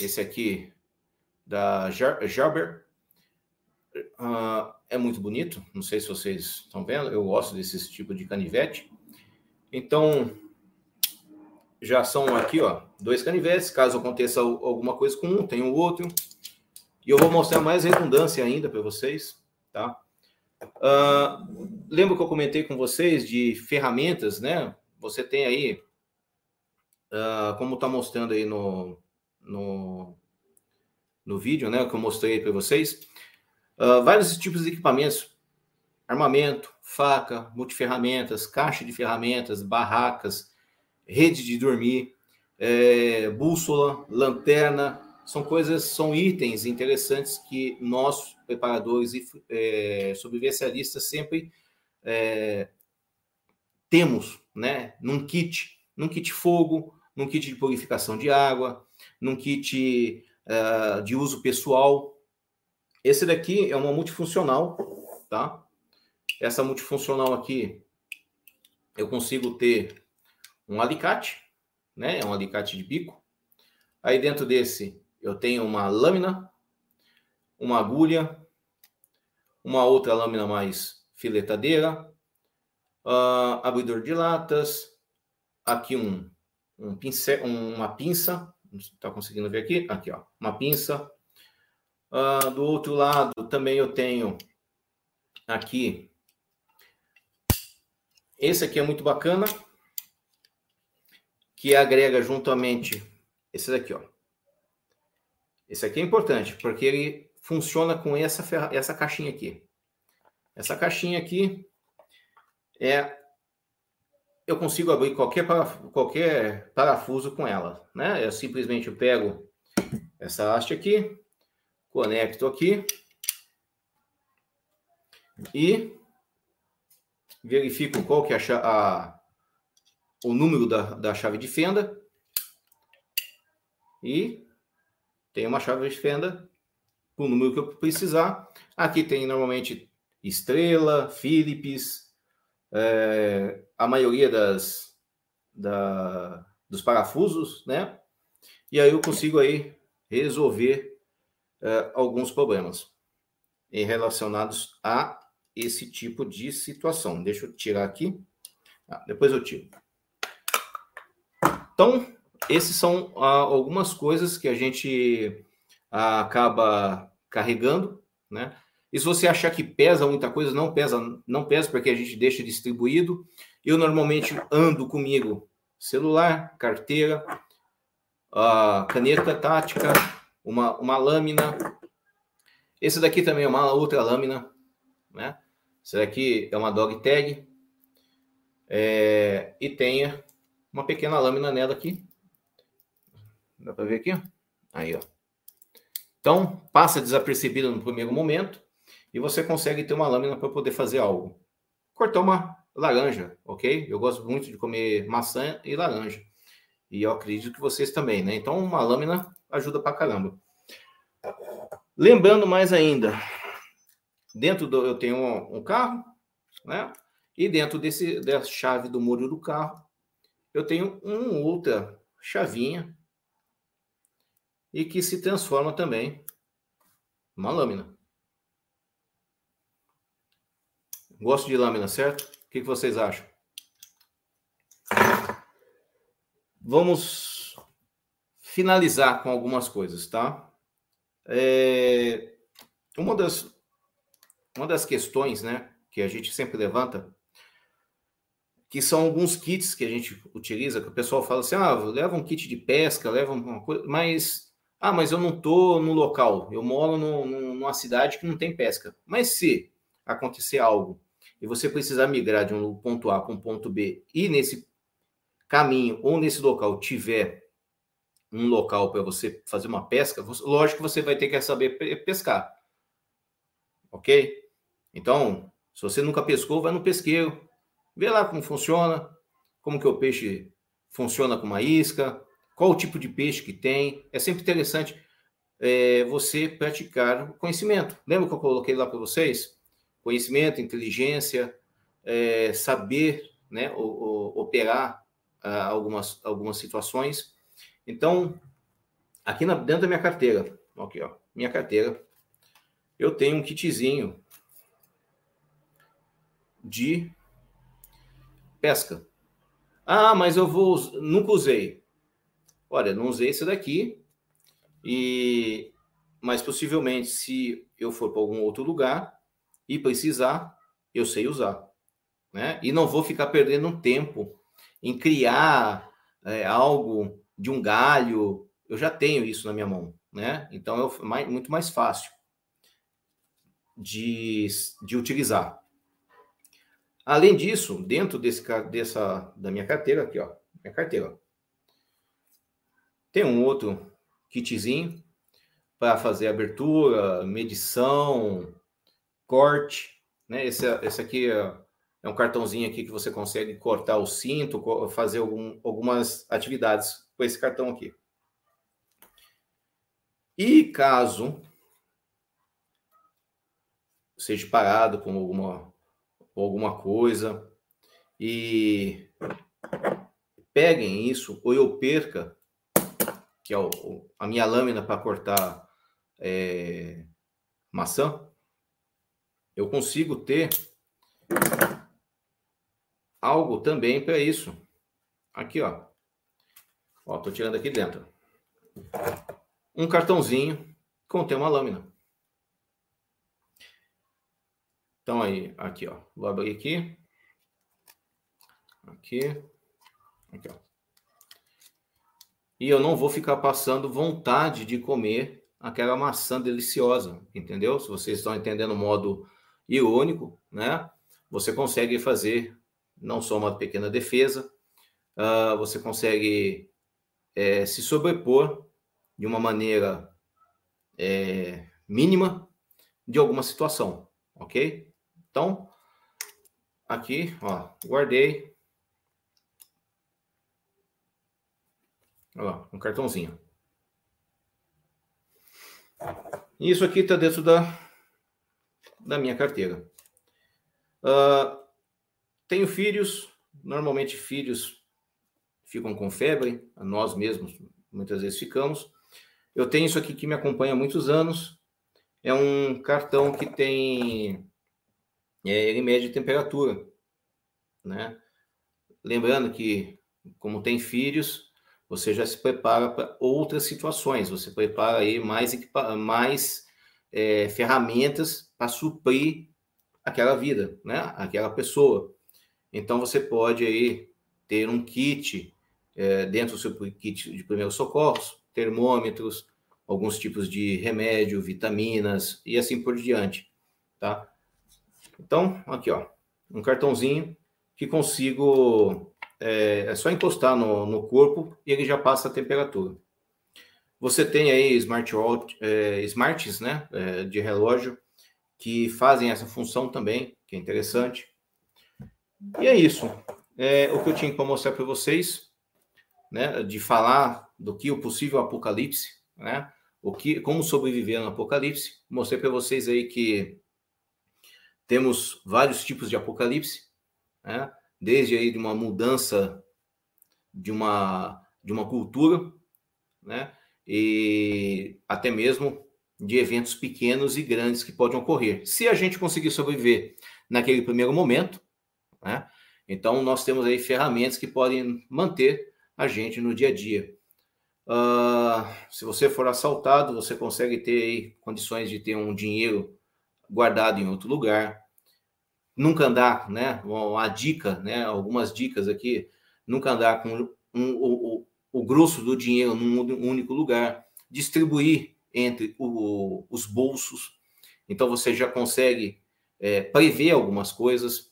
esse aqui da Jarber. Uh, é muito bonito, não sei se vocês estão vendo, eu gosto desse tipo de canivete. Então, já são aqui, ó, dois canivetes. Caso aconteça alguma coisa com um, tem o outro. E eu vou mostrar mais redundância ainda para vocês, tá? Uh, lembra que eu comentei com vocês de ferramentas, né? Você tem aí, uh, como está mostrando aí no, no, no vídeo, né? Que eu mostrei para vocês, uh, vários tipos de equipamentos, armamento, faca, multiferramentas, caixa de ferramentas, barracas, rede de dormir, é, bússola, lanterna, são coisas, são itens interessantes que nós, preparadores e é, sobrevivencialistas, sempre é, temos, né? Num kit, num kit fogo, num kit de purificação de água, num kit uh, de uso pessoal. Esse daqui é uma multifuncional, tá? Essa multifuncional aqui, eu consigo ter um alicate, né? É um alicate de bico. Aí dentro desse eu tenho uma lâmina, uma agulha, uma outra lâmina mais filetadeira, uh, abridor de latas, aqui um, um pincel, uma pinça, está conseguindo ver aqui? Aqui, ó, uma pinça. Uh, do outro lado também eu tenho aqui, esse aqui é muito bacana, que agrega juntamente esse daqui, ó. Esse aqui é importante, porque ele funciona com essa, essa caixinha aqui. Essa caixinha aqui é eu consigo abrir qualquer, qualquer parafuso com ela, né? Eu simplesmente eu pego essa haste aqui, conecto aqui e verifico qual que é a, a o número da, da chave de fenda e tem uma chave de fenda com o número que eu precisar. Aqui tem normalmente Estrela, Philips, é, a maioria das, da, dos parafusos, né? E aí eu consigo aí resolver é, alguns problemas relacionados a esse tipo de situação. Deixa eu tirar aqui. Ah, depois eu tiro. Então, esses são ah, algumas coisas que a gente ah, acaba carregando, né? E se você achar que pesa muita coisa, não pesa, não pesa porque a gente deixa distribuído. Eu normalmente ando comigo celular, carteira, a caneta tática, uma, uma lâmina. Esse daqui também é uma outra lâmina, né? Esse daqui é uma dog tag. É, e tenha uma pequena lâmina nela aqui. Dá para ver aqui? Aí, ó. Então, passa desapercebido no primeiro momento e você consegue ter uma lâmina para poder fazer algo. Cortar uma laranja, ok? Eu gosto muito de comer maçã e laranja. E eu acredito que vocês também, né? Então, uma lâmina ajuda pra caramba. Lembrando mais ainda, dentro do eu tenho um, um carro, né? E dentro desse da chave do muro do carro, eu tenho uma outra chavinha e que se transforma também numa lâmina. Gosto de lâmina, certo? O que, vocês acham? Vamos finalizar com algumas coisas, tá? É, uma, das, uma das questões, né, que a gente sempre levanta, que são alguns kits que a gente utiliza, que o pessoal fala assim, ah, leva um kit de pesca, leva uma coisa, mas, ah, mas eu não tô no local, eu moro no, no, numa cidade que não tem pesca. Mas se acontecer algo e você precisar migrar de um ponto A para um ponto B e nesse caminho ou nesse local tiver um local para você fazer uma pesca, lógico que você vai ter que saber pescar. Ok? Então, se você nunca pescou, vai no pesqueiro, vê lá como funciona, como que o peixe funciona com uma isca, qual o tipo de peixe que tem. É sempre interessante é, você praticar o conhecimento. Lembra que eu coloquei lá para vocês? conhecimento, inteligência, é, saber né, o, o, operar uh, algumas, algumas situações. Então, aqui na, dentro da minha carteira, aqui, ó, minha carteira, eu tenho um kitzinho de pesca. Ah, mas eu vou, nunca usei. Olha, não usei esse daqui e mas possivelmente se eu for para algum outro lugar, e precisar, eu sei usar. Né? E não vou ficar perdendo tempo em criar é, algo de um galho. Eu já tenho isso na minha mão. Né? Então é mais, muito mais fácil de, de utilizar. Além disso, dentro desse, dessa, da minha carteira, aqui, ó, minha carteira, tem um outro kitzinho para fazer abertura, medição, corte, né? Esse, esse aqui é, é, um cartãozinho aqui que você consegue cortar o cinto, fazer algum, algumas atividades com esse cartão aqui. E caso seja parado com alguma, alguma coisa e peguem isso ou eu perca, que é o, a minha lâmina para cortar é, maçã, eu consigo ter algo também para isso. Aqui, ó. Ó, tô tirando aqui dentro. Um cartãozinho contém uma lâmina. Então aí, aqui, ó. Vou abrir aqui. Aqui. Aqui, ó. E eu não vou ficar passando vontade de comer aquela maçã deliciosa, entendeu? Se vocês estão entendendo o modo irônico, né? Você consegue fazer não só uma pequena defesa, uh, você consegue é, se sobrepor de uma maneira é, mínima de alguma situação, ok? Então, aqui, ó, guardei. Olha lá, um cartãozinho. Isso aqui está dentro da da minha carteira. Uh, tenho filhos, normalmente filhos ficam com febre, nós mesmos muitas vezes ficamos. Eu tenho isso aqui que me acompanha há muitos anos. É um cartão que tem é, ele mede temperatura, né? Lembrando que como tem filhos, você já se prepara para outras situações. Você prepara aí mais mais é, ferramentas para suprir aquela vida, né? Aquela pessoa. Então você pode aí ter um kit é, dentro do seu kit de primeiros socorros, termômetros, alguns tipos de remédio, vitaminas e assim por diante, tá? Então, aqui ó, um cartãozinho que consigo é, é só encostar no, no corpo e ele já passa a temperatura. Você tem aí smartwatch, é, smarts, né, é, de relógio que fazem essa função também, que é interessante. E é isso. É o que eu tinha para mostrar para vocês, né, de falar do que o possível apocalipse, né, o que, como sobreviver no apocalipse. Mostrei para vocês aí que temos vários tipos de apocalipse, né, desde aí de uma mudança de uma de uma cultura, né, e até mesmo de eventos pequenos e grandes que podem ocorrer. Se a gente conseguir sobreviver naquele primeiro momento, né? Então, nós temos aí ferramentas que podem manter a gente no dia a dia. Uh, se você for assaltado, você consegue ter aí condições de ter um dinheiro guardado em outro lugar. Nunca andar, né? Uma, dica, né? Algumas dicas aqui. Nunca andar com um, o, o grosso do dinheiro num único lugar. Distribuir entre o, os bolsos. Então, você já consegue é, prever algumas coisas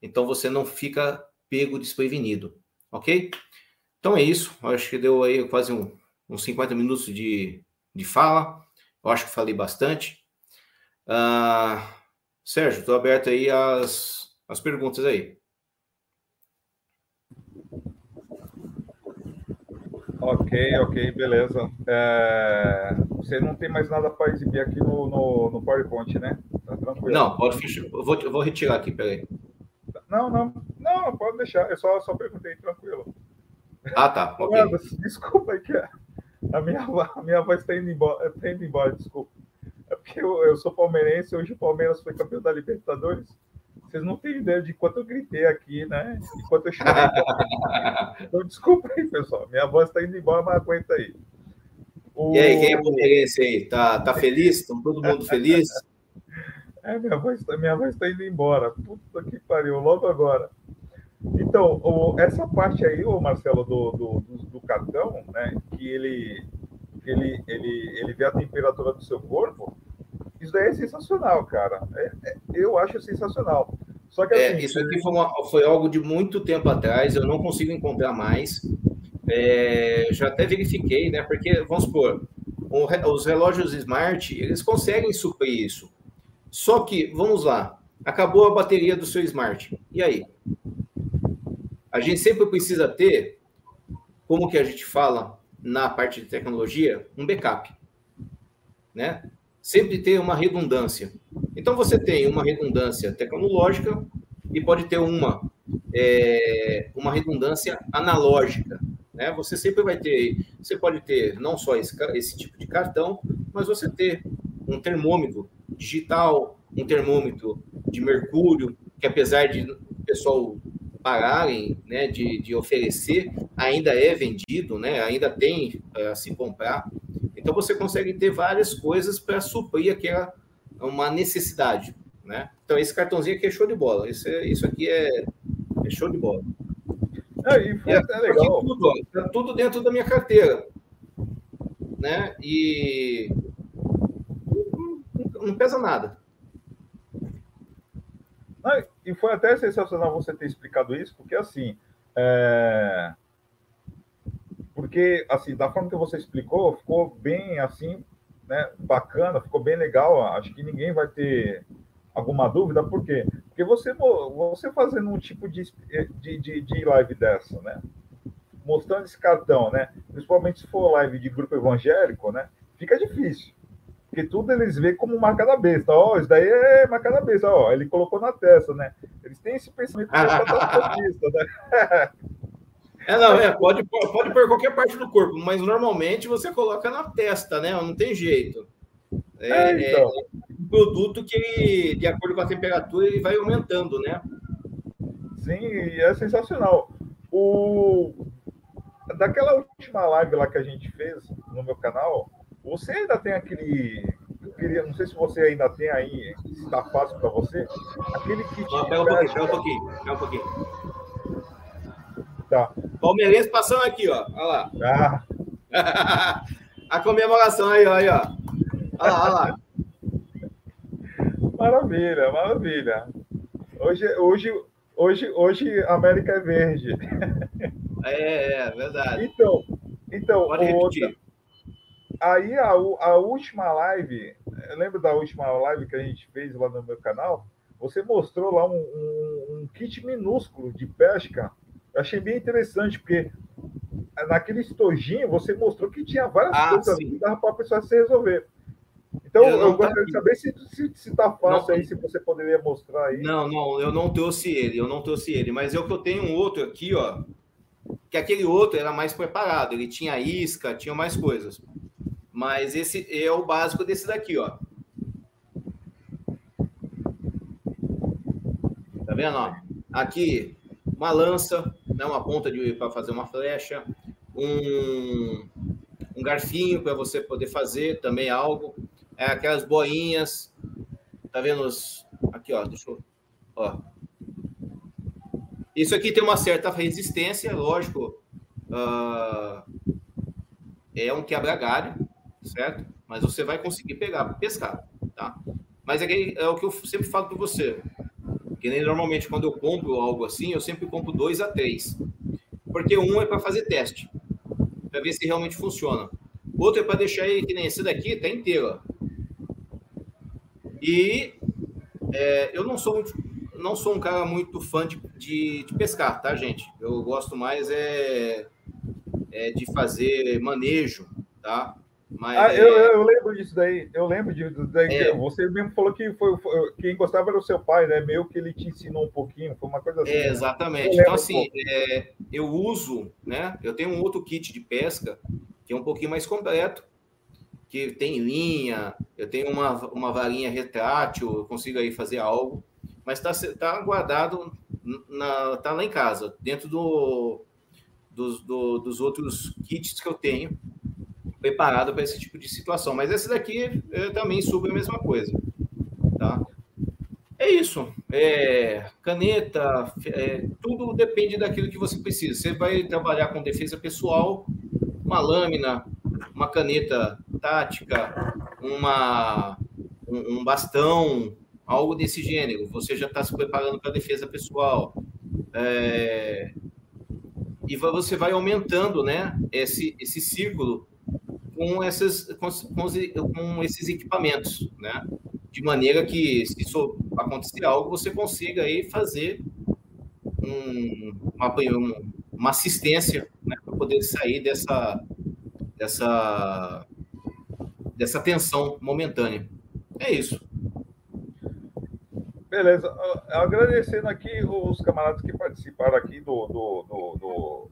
então você não fica pego desprevenido, ok? Então é isso. Acho que deu aí quase um, uns 50 minutos de, de fala. Eu acho que falei bastante. Uh, Sérgio, estou aberto aí às, às perguntas aí. Ok, ok, beleza. É, você não tem mais nada para exibir aqui no, no, no PowerPoint, né? Tá tranquilo. Não, pode fechar. Eu vou, eu vou retirar aqui, peraí. Não, não, não, pode deixar. Eu só, só perguntei, tranquilo. Ah, tá. Okay. [laughs] Desculpa aí que a minha, a minha voz está indo embora, tá indo embora, desculpa. Porque eu, eu sou palmeirense, hoje o Palmeiras foi campeão da Libertadores. Vocês não têm ideia de quanto eu gritei aqui, né? E quanto eu chorei. [laughs] então, desculpa aí, pessoal. Minha voz está indo embora, mas aguenta aí. O... E aí, quem é palmeirense aí? Tá, tá feliz? Estão todo mundo feliz? [laughs] É, minha voz, tá, minha voz está indo embora. Puta que pariu, logo agora. Então, o, essa parte aí, o Marcelo, do, do, do, do, cartão, né, que ele, ele, ele, ele vê a temperatura do seu corpo, isso daí é sensacional, cara. É, é, eu acho sensacional. Só que é, assim, é, isso aqui foi, uma, foi, algo de muito tempo atrás, eu não consigo encontrar mais. É, já até verifiquei, né? Porque, vamos supor, os relógios smart, eles conseguem suprir isso. Só que, vamos lá, acabou a bateria do seu smart. E aí? A gente sempre precisa ter, como que a gente fala na parte de tecnologia, um backup, né? Sempre ter uma redundância. Então você tem uma redundância tecnológica e pode ter uma é, uma redundância analógica, né? Você sempre vai ter, você pode ter não só esse, esse tipo de cartão, mas você ter um termômetro digital, um termômetro de mercúrio, que apesar de o pessoal pararem né, de, de oferecer, ainda é vendido, né, ainda tem a se comprar. Então você consegue ter várias coisas para suprir aquela uma necessidade. Né? Então esse cartãozinho aqui é show de bola. Isso, é, isso aqui é, é show de bola. É, e foi é, até legal. Tudo, tá tudo dentro da minha carteira. Né? E não pesa nada. Ah, e foi até sensacional você ter explicado isso, porque assim, é... porque assim, da forma que você explicou, ficou bem assim, né, bacana, ficou bem legal. Acho que ninguém vai ter alguma dúvida, por quê? Porque você, você fazendo um tipo de, de, de, de live dessa, né? Mostrando esse cartão, né? Principalmente se for live de grupo evangélico, né? Fica difícil. Porque tudo eles veem como marca da besta. Ó, oh, isso daí é marca da besta. Ó, oh, ele colocou na testa, né? Eles têm esse pensamento de né? [laughs] É, não, é, pode, pode pôr qualquer parte do corpo, mas normalmente você coloca na testa, né? Não tem jeito. É, é, então. é um produto que, ele, de acordo com a temperatura, ele vai aumentando, né? Sim, é sensacional. O... Daquela última live lá que a gente fez no meu canal, você ainda tem aquele. queria, não sei se você ainda tem aí, se está fácil para você, aquele kit. Pera um pouquinho, pera um pouquinho, pera um pouquinho. Tá. Palmeirense passando aqui, ó. Olha lá. Ah. [laughs] a comemoração aí, ó. Aí, ó. Olha lá, olha lá. Maravilha, maravilha. Hoje, hoje, hoje, hoje a América é verde. É, é verdade. Então, então outra, aí a, a última live, lembra da última live que a gente fez lá no meu canal? Você mostrou lá um, um, um kit minúsculo de pesca. Eu achei bem interessante, porque naquele estojinho você mostrou que tinha várias ah, coisas sim. que dava para a pessoa se resolver. Então, eu, eu gostaria tá de saber se está se, se tá fácil não, aí, se você poderia mostrar aí. Não, não, eu não trouxe ele, eu não trouxe ele, mas eu que eu tenho um outro aqui, ó, que aquele outro era mais preparado, ele tinha isca, tinha mais coisas. Mas esse é o básico desse daqui, ó. Tá vendo, ó? Aqui, uma lança, né, uma ponta para fazer uma flecha, um, um garfinho para você poder fazer também algo é aquelas boinhas. Tá vendo? Os... Aqui, ó. Deixa eu. Ó. Isso aqui tem uma certa resistência, lógico. Uh... É um quebra-galho, certo? Mas você vai conseguir pegar, pescar, tá? Mas é, é o que eu sempre falo para você. Que nem normalmente quando eu compro algo assim, eu sempre compro dois a três. Porque um é para fazer teste, para ver se realmente funciona. Outro é para deixar ele que nem esse daqui, tá inteiro. E é, eu não sou, não sou um cara muito fã de, de, de pescar, tá, gente? Eu gosto mais é, é de fazer manejo, tá? Mas, ah, é... eu, eu, lembro disso daí. Eu lembro de, daí, é. você mesmo falou que foi, foi, quem gostava era o seu pai, né? Meio que ele te ensinou um pouquinho, foi uma coisa assim. É, exatamente. Né? Então, assim, eu uso, né? Eu tenho um outro kit de pesca que é um pouquinho mais completo, que tem linha, eu tenho uma, uma varinha retrátil, eu consigo aí fazer algo, mas está tá guardado, na, tá lá em casa, dentro do, dos, do, dos outros kits que eu tenho, preparado para esse tipo de situação. Mas esse daqui eu também subo a mesma coisa, tá? É isso. É, caneta, é, tudo depende daquilo que você precisa. Você vai trabalhar com defesa pessoal, uma lâmina, uma caneta tática, uma, um, um bastão, algo desse gênero. Você já está se preparando para defesa pessoal. É, e você vai aumentando né, esse, esse círculo com, essas, com, com, esses equipamentos, né? De maneira que, se acontecer algo, você consiga aí fazer um, uma, uma assistência né, para poder sair dessa, dessa, dessa tensão momentânea. É isso. Beleza. Agradecendo aqui os camaradas que participaram aqui do, do, do, do,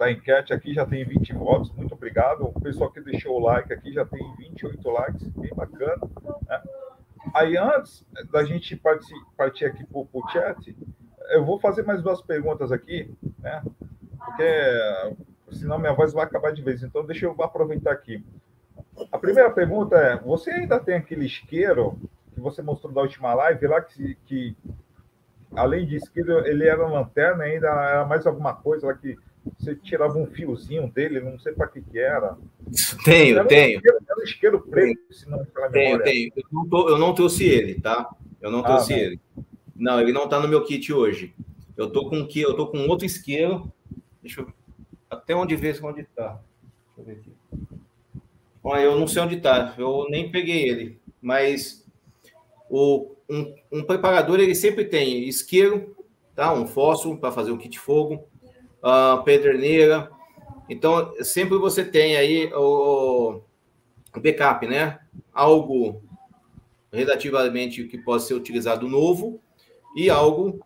da enquete aqui, já tem 20 votos, muito obrigado. O pessoal que deixou o like aqui já tem 28 likes, bem bacana. Né? Aí, antes da gente partir, partir aqui para o chat, eu vou fazer mais duas perguntas aqui, né? Porque senão minha voz vai acabar de vez. Então, deixa eu aproveitar aqui. A primeira pergunta é: você ainda tem aquele isqueiro que você mostrou da última live lá, que, que além de isqueiro, ele era lanterna, ainda era mais alguma coisa lá que você tirava um fiozinho dele, não sei para que, que era. Tenho, era tenho. Um isqueiro, era um isqueiro preto, se não Tenho, tenho. Eu não, tô, eu não trouxe ele, tá? Eu não ah, trouxe ah, ele. Não, ele não está no meu kit hoje. Eu tô com que eu tô com outro isqueiro. Deixa eu até onde ver onde está. Deixa eu ver aqui. Olha, eu não sei onde está, eu nem peguei ele, mas o, um, um, preparador ele sempre tem isqueiro, tá? um fósforo para fazer um kit fogo, uh, pederneira. Então, sempre você tem aí o, o backup, né? Algo relativamente que pode ser utilizado novo e algo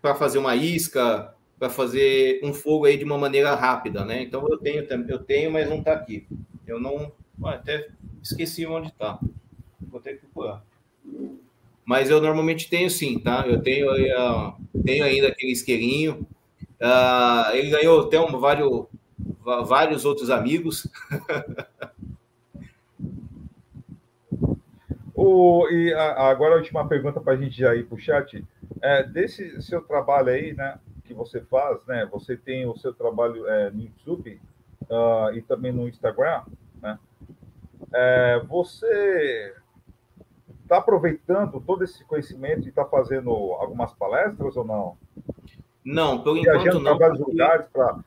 para fazer uma isca, para fazer um fogo aí de uma maneira rápida, né? Então eu tenho, eu tenho, mas não está aqui. Eu não, até esqueci onde está. Vou ter que procurar. Mas eu normalmente tenho sim, tá? Eu tenho, uh, tenho ainda aquele isqueirinho. Uh, ele ganhou até um, vários, vários outros amigos. [laughs] O, e a, agora a última pergunta para a gente já ir para o chat. É, desse seu trabalho aí, né, que você faz, né? Você tem o seu trabalho é, no YouTube uh, e também no Instagram, né? É, você está aproveitando todo esse conhecimento e está fazendo algumas palestras ou não? Não, por enquanto não. Para vários lugares para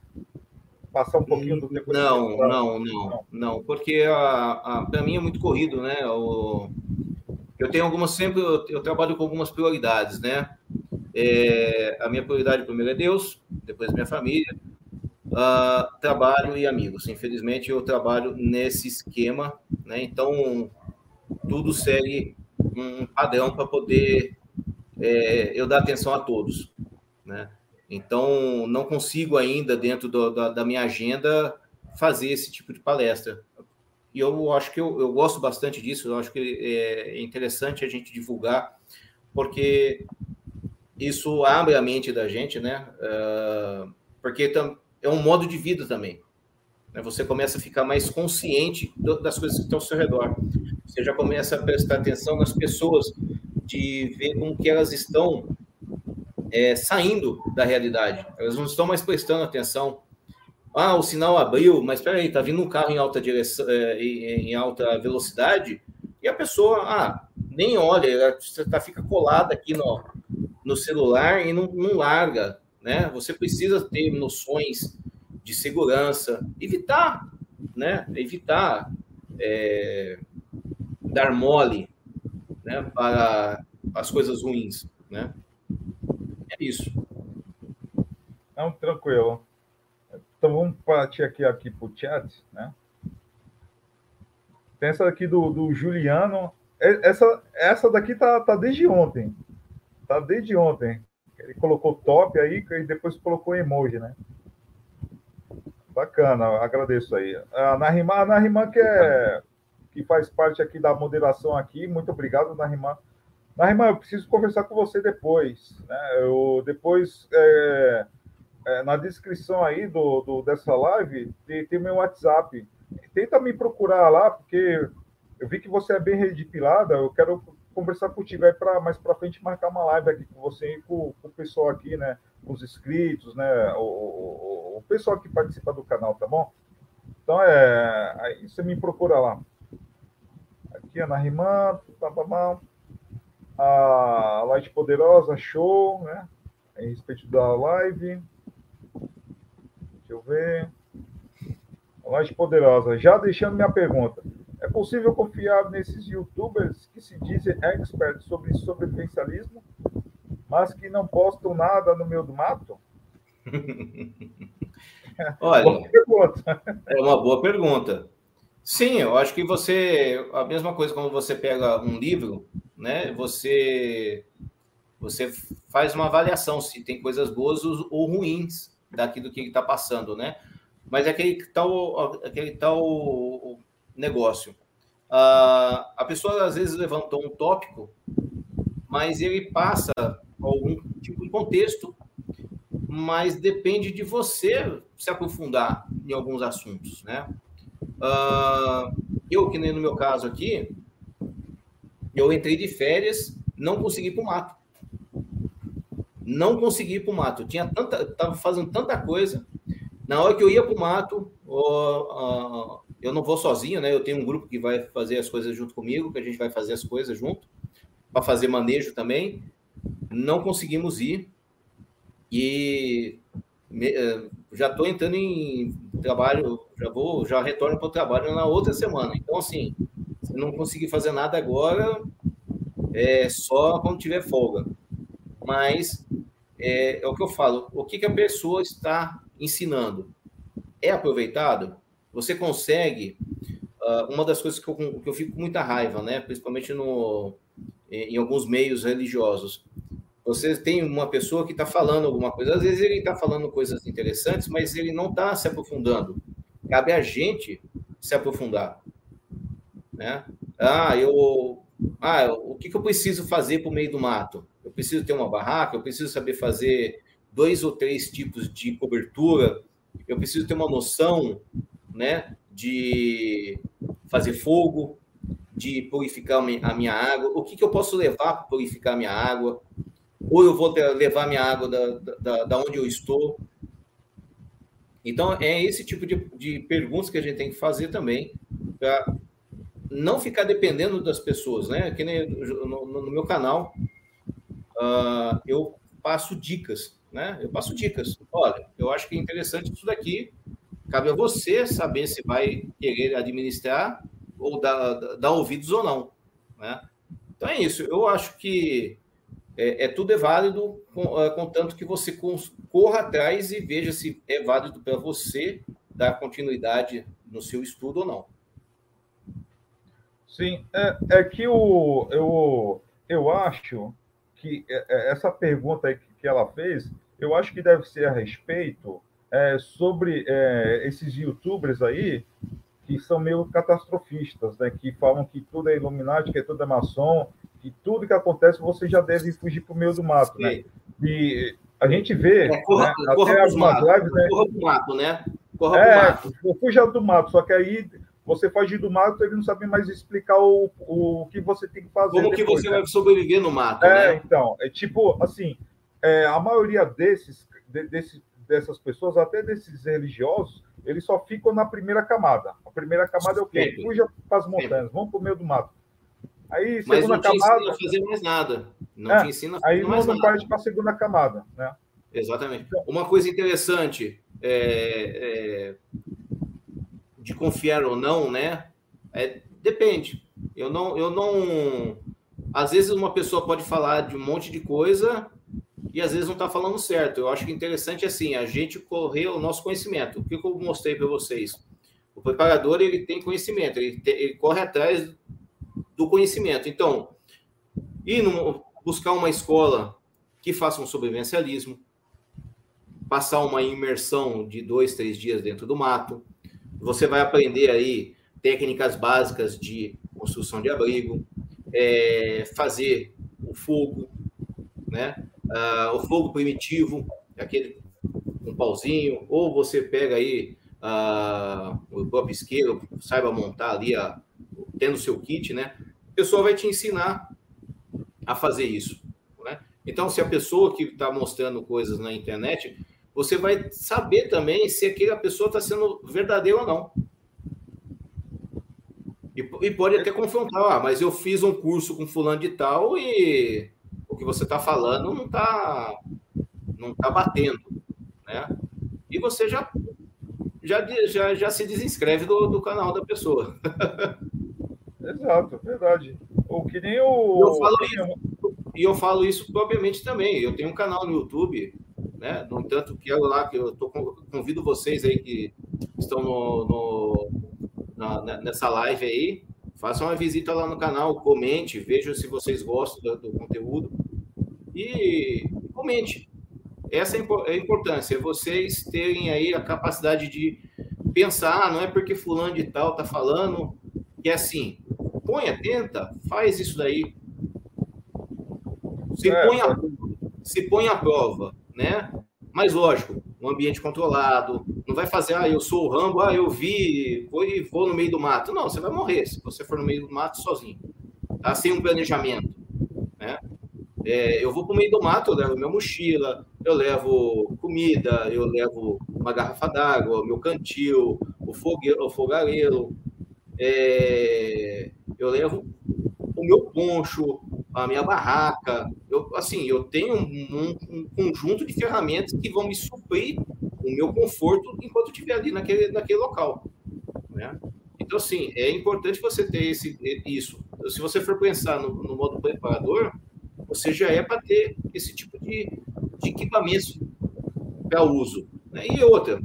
passar um pouquinho do tempo. Não, pra... não, não, não, porque para mim é muito corrido, né? O, eu tenho algumas sempre eu, eu, trabalho com algumas prioridades, né? É, a minha prioridade primeiro é Deus, depois minha família, uh, trabalho e amigos. Infelizmente eu trabalho nesse esquema, né? Então tudo segue um padrão para poder é, eu dar atenção a todos, né? Então, não consigo ainda, dentro do, da, da, minha agenda, fazer esse tipo de palestra. E eu acho que eu, eu gosto bastante disso, eu acho que é interessante a gente divulgar, porque isso abre a mente da gente, né? Uh, porque é um modo de vida também. Né? Você começa a ficar mais consciente das coisas que estão ao seu redor. Você já começa a prestar atenção nas pessoas, de ver como que elas estão é, saindo da realidade. Elas não estão mais prestando atenção. Ah, o sinal abriu, mas espera aí, está vindo um carro em alta direção, é, em alta velocidade e a pessoa, ah, nem olha, ela tá, fica colada aqui no, no celular e não, não larga, né? Você precisa ter noções de segurança, evitar, né? Evitar é, dar mole, né? Para as coisas ruins, né? Isso. Não, tranquilo. Então vamos partir aqui, aqui para o chat, né? Tem essa aqui do, do Juliano. Essa, essa daqui tá, tá desde ontem. Tá desde ontem. Ele colocou top aí e depois colocou emoji, né? Bacana, agradeço aí. A Narimã que, é, que faz parte aqui da moderação aqui, muito obrigado, Narimã. Mas, irmã, eu preciso conversar com você depois. Né? Eu, depois, é, é, na descrição aí do, do dessa live, tem, tem, meu WhatsApp. Tenta me procurar lá, porque eu vi que você é bem redipilada. Eu quero conversar contigo aí para mais para frente marcar uma live aqui com você e com, com, o pessoal aqui, né? Com os inscritos, né? O, o, o pessoal que participa do canal, tá bom? Então, é, aí você me procura lá. Aqui, Ana Rimã, tá, tá, tá a Light Poderosa, show, né? Em respeito da live. Deixa eu ver. A Light Poderosa, já deixando minha pergunta. É possível confiar nesses youtubers que se dizem experts sobre sobrevivencialismo, mas que não postam nada no meio do mato? [laughs] [laughs] Olha, é uma boa pergunta. Sim, eu acho que você. A mesma coisa quando você pega um livro né? Você você faz uma avaliação se tem coisas boas ou ruins daquilo que está passando, né? Mas é aquele tal aquele tal negócio. Uh, a pessoa às vezes levantou um tópico, mas ele passa algum tipo de contexto, mas depende de você se aprofundar em alguns assuntos, né? Uh, eu, que nem no meu caso aqui, eu entrei de férias, não consegui ir para o mato. Não consegui ir para o mato. Tinha tanta, estava fazendo tanta coisa. Na hora que eu ia para o mato, eu não vou sozinho, né? Eu tenho um grupo que vai fazer as coisas junto comigo, que a gente vai fazer as coisas junto, para fazer manejo também. Não conseguimos ir. E eh, já estou entrando em trabalho, já vou, já retorno para o trabalho na outra semana. Então, assim, se não conseguir fazer nada agora, é só quando tiver folga. Mas é, é o que eu falo. O que, que a pessoa está ensinando é aproveitado? Você consegue? Uh, uma das coisas que eu, que eu fico com muita raiva, né? Principalmente no, em alguns meios religiosos. Você tem uma pessoa que está falando alguma coisa, às vezes ele está falando coisas interessantes, mas ele não está se aprofundando. Cabe a gente se aprofundar né? Ah, eu, ah, o que, que eu preciso fazer para o meio do mato? Eu preciso ter uma barraca, eu preciso saber fazer dois ou três tipos de cobertura, eu preciso ter uma noção, né, de fazer fogo, de purificar a minha água? O que, que eu posso levar para purificar a minha água? Ou eu vou levar minha água da, da, da onde eu estou? Então, é esse tipo de, de perguntas que a gente tem que fazer também, para não ficar dependendo das pessoas, né? Aqui no, no, meu canal, uh, eu passo dicas, né? Eu passo dicas. Olha, eu acho que é interessante isso daqui. Cabe a você saber se vai querer administrar ou dar, dar ouvidos ou não, né? Então é isso. Eu acho que é, é tudo é válido, é, contanto que você corra atrás e veja se é válido para você dar continuidade no seu estudo ou não. Sim, é, é que o, eu, eu acho que é, é, essa pergunta que ela fez, eu acho que deve ser a respeito é, sobre é, esses youtubers aí que são meio catastrofistas, né? Que falam que tudo é Illuminati, que tudo é maçom, que tudo que acontece você já deve fugir para o meio do mato, Sim. né? E a gente vê é, corra, né, corra até algumas lives, né? Corra do mato, né? Corra é, mato. fuja do mato, só que aí você foge do mato, ele não sabe mais explicar o, o, que você tem que fazer. Como depois, que você né? vai sobreviver no mato, é, né? então, é tipo, assim, é, a maioria desses, de, desse, dessas pessoas, até desses religiosos, eles só ficam na primeira camada. A primeira camada é o quê? Fuja para as montanhas, vão para o meio do mato. Aí, Mas não te camada, ensina a fazer mais nada. Não é, te ensina a fazer aí mais não nada. Aí parte para a segunda camada, né? Exatamente. Então, Uma coisa interessante é, é, de confiar ou não, né? É, depende. Eu não, eu não. Às vezes uma pessoa pode falar de um monte de coisa e às vezes não está falando certo. Eu acho que interessante assim a gente correr o nosso conhecimento. O que eu mostrei para vocês? O preparador ele tem conhecimento, ele, te, ele corre atrás do conhecimento. Então, ir buscar uma escola que faça um sobrevivencialismo, passar uma imersão de dois, três dias dentro do mato. Você vai aprender aí técnicas básicas de construção de abrigo, é, fazer o fogo, né? Uh, o fogo primitivo, aquele um pauzinho, ou você pega aí uh, o próprio isqueiro, saiba montar ali, a, tendo seu kit, né? A pessoa vai te ensinar a fazer isso. Né? Então, se a pessoa que está mostrando coisas na internet, você vai saber também se aquela pessoa está sendo verdadeira ou não. E, e, pode até confrontar, ah, mas eu fiz um curso com fulano de tal e o que você está falando não está não tá batendo, né? E você já já, já, já se desinscreve do, do canal da pessoa. [laughs] Exato, verdade. O que nem o. Eu falo isso, e eu falo isso propriamente também. Eu tenho um canal no YouTube, né? No entanto, que é lá que eu tô, convido vocês aí que estão no, no na, nessa live aí, façam uma visita lá no canal, comente, vejam se vocês gostam do, do conteúdo e comente. Essa é a importância, vocês terem aí a capacidade de pensar, não é porque fulano de tal tá falando que é assim, ponha, tenta, faz isso daí. Se, é, põe, a, se põe à prova, né? Mas lógico, um ambiente controlado, não vai fazer, ah, eu sou o Rambo, ah, eu vi, vou, vou no meio do mato. Não, você vai morrer se você for no meio do mato sozinho, tá? Sem um planejamento, né? É, eu vou para o meio do mato, eu levo minha mochila, eu levo comida, eu levo uma garrafa d'água, meu cantil, o, fogueiro, o fogareiro, é, eu levo o meu poncho, a minha barraca. Eu, assim, eu tenho um, um, conjunto de ferramentas que vão me suprir o meu conforto enquanto eu estiver ali naquele, naquele local. Né? Então, assim, é importante você ter esse, isso. Se você for pensar no, no modo preparador, você já é para ter esse tipo de, de equipamento para uso. Né? E outra,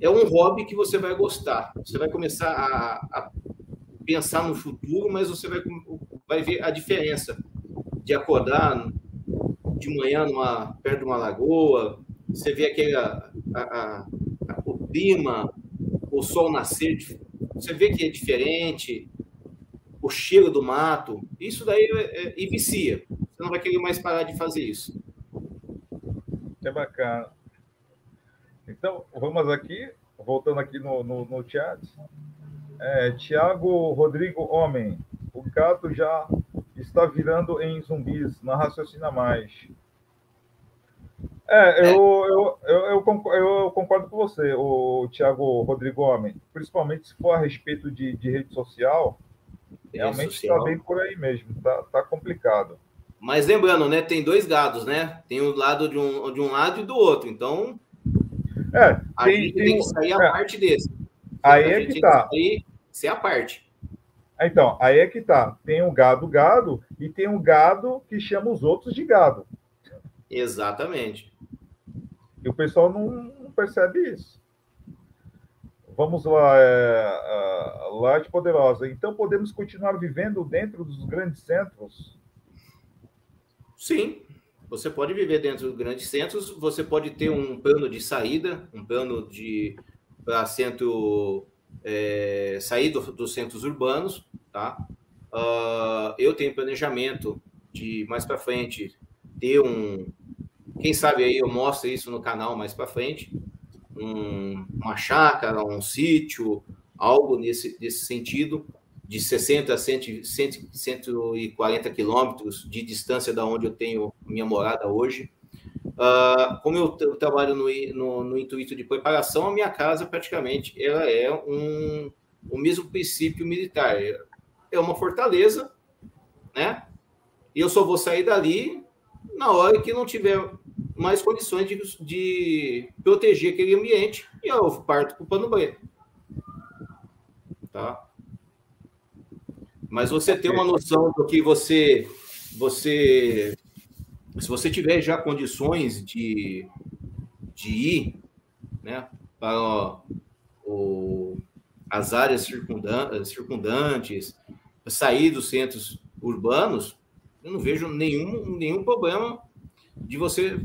é um hobby que você vai gostar. Você vai começar a, a pensar no futuro, mas você vai, vai ver a diferença de acordar de manhã numa, perto de uma lagoa, você vê aquele, a, a, a, o clima, o sol nascer, você vê que é diferente, o cheiro do mato, isso daí é, é, e vicia. Você não vai querer mais parar de fazer isso. É bacana. Então, vamos aqui, voltando aqui no, no, no chat. É, Tiago Rodrigo Homem. o gado já está virando em zumbis, não raciocina mais. É, eu, eu, eu, eu, concordo, eu concordo com você, o Tiago Rodrigo Homem, principalmente se for a respeito de, de rede social, realmente está bem por aí mesmo, está tá complicado. Mas lembrando, né, tem dois gados, né? Tem um lado de um, de um lado e do outro, então é, a tem, gente tem, tem que sair a é, parte desse. Aí é que tá. Ser a parte. Então, aí é que tá. Tem o gado gado e tem o gado que chama os outros de gado. Exatamente. E o pessoal não, não percebe isso. Vamos lá, é, Light Poderosa. Então, podemos continuar vivendo dentro dos grandes centros? Sim, você pode viver dentro dos grandes centros, você pode ter um plano de saída, um plano de para centro é, sair do, dos centros urbanos, tá? Uh, eu tenho planejamento de mais para frente ter um, quem sabe aí eu mostro isso no canal mais para frente, um, uma chácara, um sítio, algo nesse, nesse sentido, de 60 a 100, 140 quilômetros de distância da onde eu tenho minha morada hoje. Uh, como eu, eu trabalho no, no, no, intuito de preparação, a minha casa praticamente ela é um, o mesmo princípio militar. É uma fortaleza, né? E eu só vou sair dali na hora que não tiver mais condições de, de proteger aquele ambiente e eu parto para o pano branco. Tá? Mas você tem uma noção do que você, você, se você tiver já condições de, de ir, né, para o, as áreas circundantes, circundantes, sair dos centros urbanos, eu não vejo nenhum, nenhum problema de você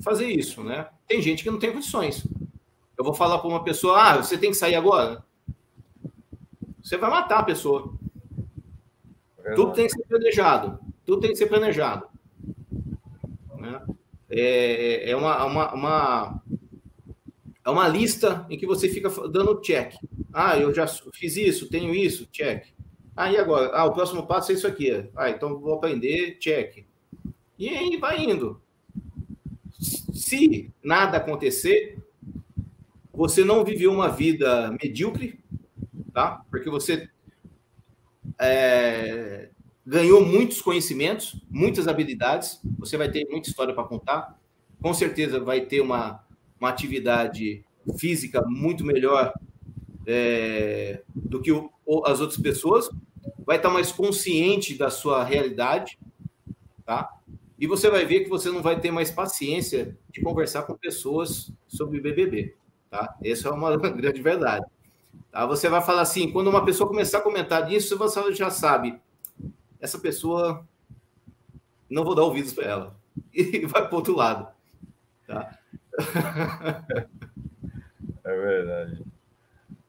fazer isso, né? Tem gente que não tem condições. Eu vou falar para uma pessoa, ah, você tem que sair agora. Você vai matar a pessoa. É Tudo tem que ser planejado. Tudo tem que ser planejado. Né? É, é uma, uma, uma, é uma lista em que você fica dando check. Ah, eu já fiz isso, tenho isso, check. Ah, e agora? Ah, o próximo passo é isso aqui. Ah, então vou aprender, check. E aí vai indo. Se nada acontecer, você não viveu uma vida medíocre, tá? Porque você é, ganhou muitos conhecimentos, muitas habilidades. Você vai ter muita história para contar. Com certeza vai ter uma, uma atividade física muito melhor é, do que o, as outras pessoas. Vai estar mais consciente da sua realidade, tá? E você vai ver que você não vai ter mais paciência de conversar com pessoas sobre BBB, tá? Essa é uma [laughs] grande verdade. Tá? Você vai falar assim, quando uma pessoa começar a comentar disso, você já sabe, essa pessoa não vou dar ouvidos para ela. [laughs] E vai para outro lado. Tá? [laughs] É verdade.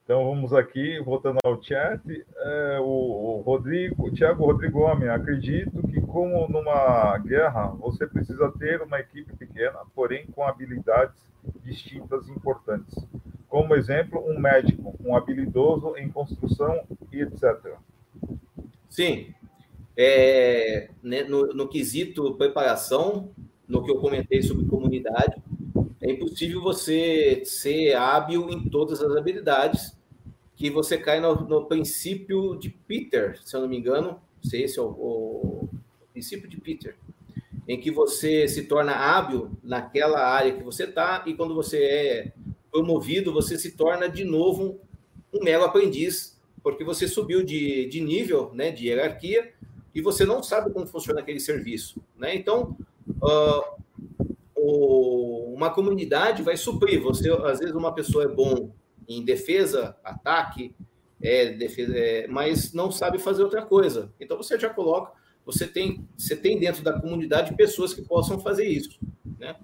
Então vamos aqui, voltando ao chat, é, o, o, Rodrigo, o Thiago Rodrigo Homem, acredito que como numa guerra você precisa ter uma equipe pequena, porém com habilidades distintas e importantes como exemplo, um médico, um habilidoso em construção e etc. Sim. É, né, no, no quesito preparação, no que eu comentei sobre comunidade, é impossível você ser hábil em todas as habilidades, que você cai no, no princípio de Peter, se eu não me engano, se esse é o, o princípio de Peter, em que você se torna hábil naquela área que você está, e quando você é promovido, você se torna de novo um mero aprendiz, porque você subiu de, de nível, né, de hierarquia, e você não sabe como funciona aquele serviço. Né? Então, uh, o, uma comunidade vai suprir. Você, às vezes, uma pessoa é bom em defesa, ataque, é, defesa, é, mas não sabe fazer outra coisa. Então, você já coloca, você tem, você tem dentro da comunidade pessoas que possam fazer isso. Né?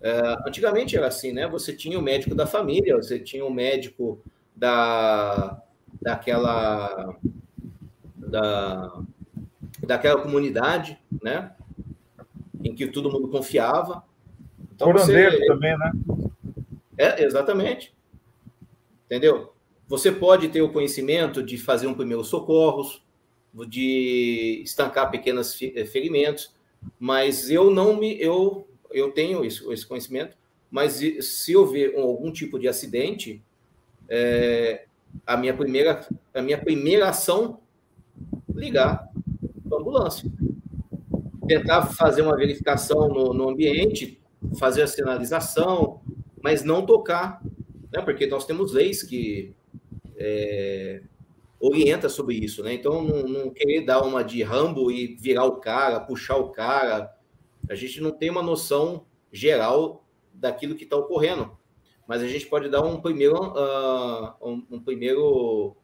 É, antigamente era assim, né? Você tinha o médico da família, você tinha o médico da, daquela, da, daquela comunidade, né? Em que todo mundo confiava. Então, Curandeiro você, também, né? É, exatamente. Entendeu? Você pode ter o conhecimento de fazer um primeiro socorros, de estancar pequenos eh, ferimentos, mas eu não me eu eu tenho isso, esse conhecimento, mas se houver algum tipo de acidente, é, a minha primeira a minha primeira ação ligar ambulância, tentar fazer uma verificação no, no ambiente, fazer a sinalização, mas não tocar, né? Porque nós temos leis que é, orienta sobre isso, né? Então, não, não, querer dar uma de Rambo e virar o cara, puxar o cara. A gente não tem uma noção geral daquilo que está ocorrendo, mas a gente pode dar um primeiro, uh, um, um, primeiro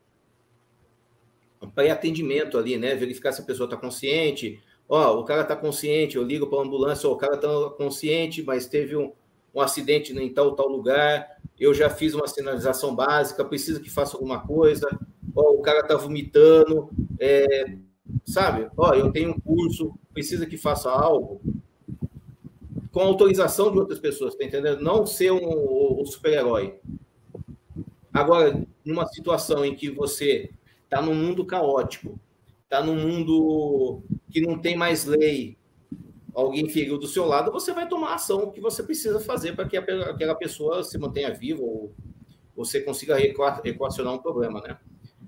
pré-atendimento ali, né? Verificar se a pessoa está consciente. Ó, o cara está consciente, eu ligo para a ambulância, o cara está consciente, mas teve um, um acidente em tal tal lugar. Eu já fiz uma sinalização básica, precisa que faça alguma coisa ó, o cara tá vomitando, é, sabe? Ó, eu tenho um curso, precisa que faça algo com autorização de outras pessoas, tá entendendo? Não ser um, um super-herói. Agora, numa situação em que você está num mundo caótico, está num mundo que não tem mais lei, alguém feriu do seu lado, você vai tomar a ação que você precisa fazer para que aquela pessoa se mantenha viva ou você consiga equacionar um problema, né?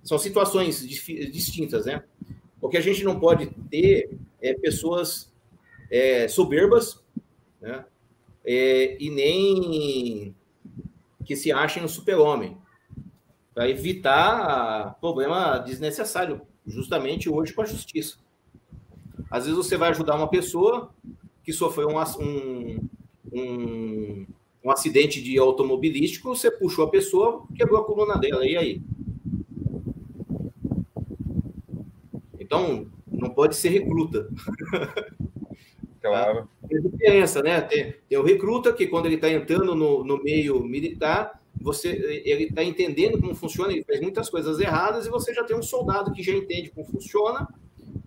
são situações distintas, né? O que a gente não pode ter é pessoas é, soberbas, né? É, e nem que se achem um super-homem, para evitar problema desnecessário, justamente hoje com a justiça. Às vezes você vai ajudar uma pessoa que sofreu um, um, um, um acidente de automobilístico, você puxou a pessoa, quebrou a coluna dela, e aí? Então, não pode ser recruta. [laughs] Claro. Tem diferença, né? Tem, tem o recruta que, quando ele está entrando no, no meio militar, você ele está entendendo como funciona, ele faz muitas coisas erradas, e você já tem um soldado que já entende como funciona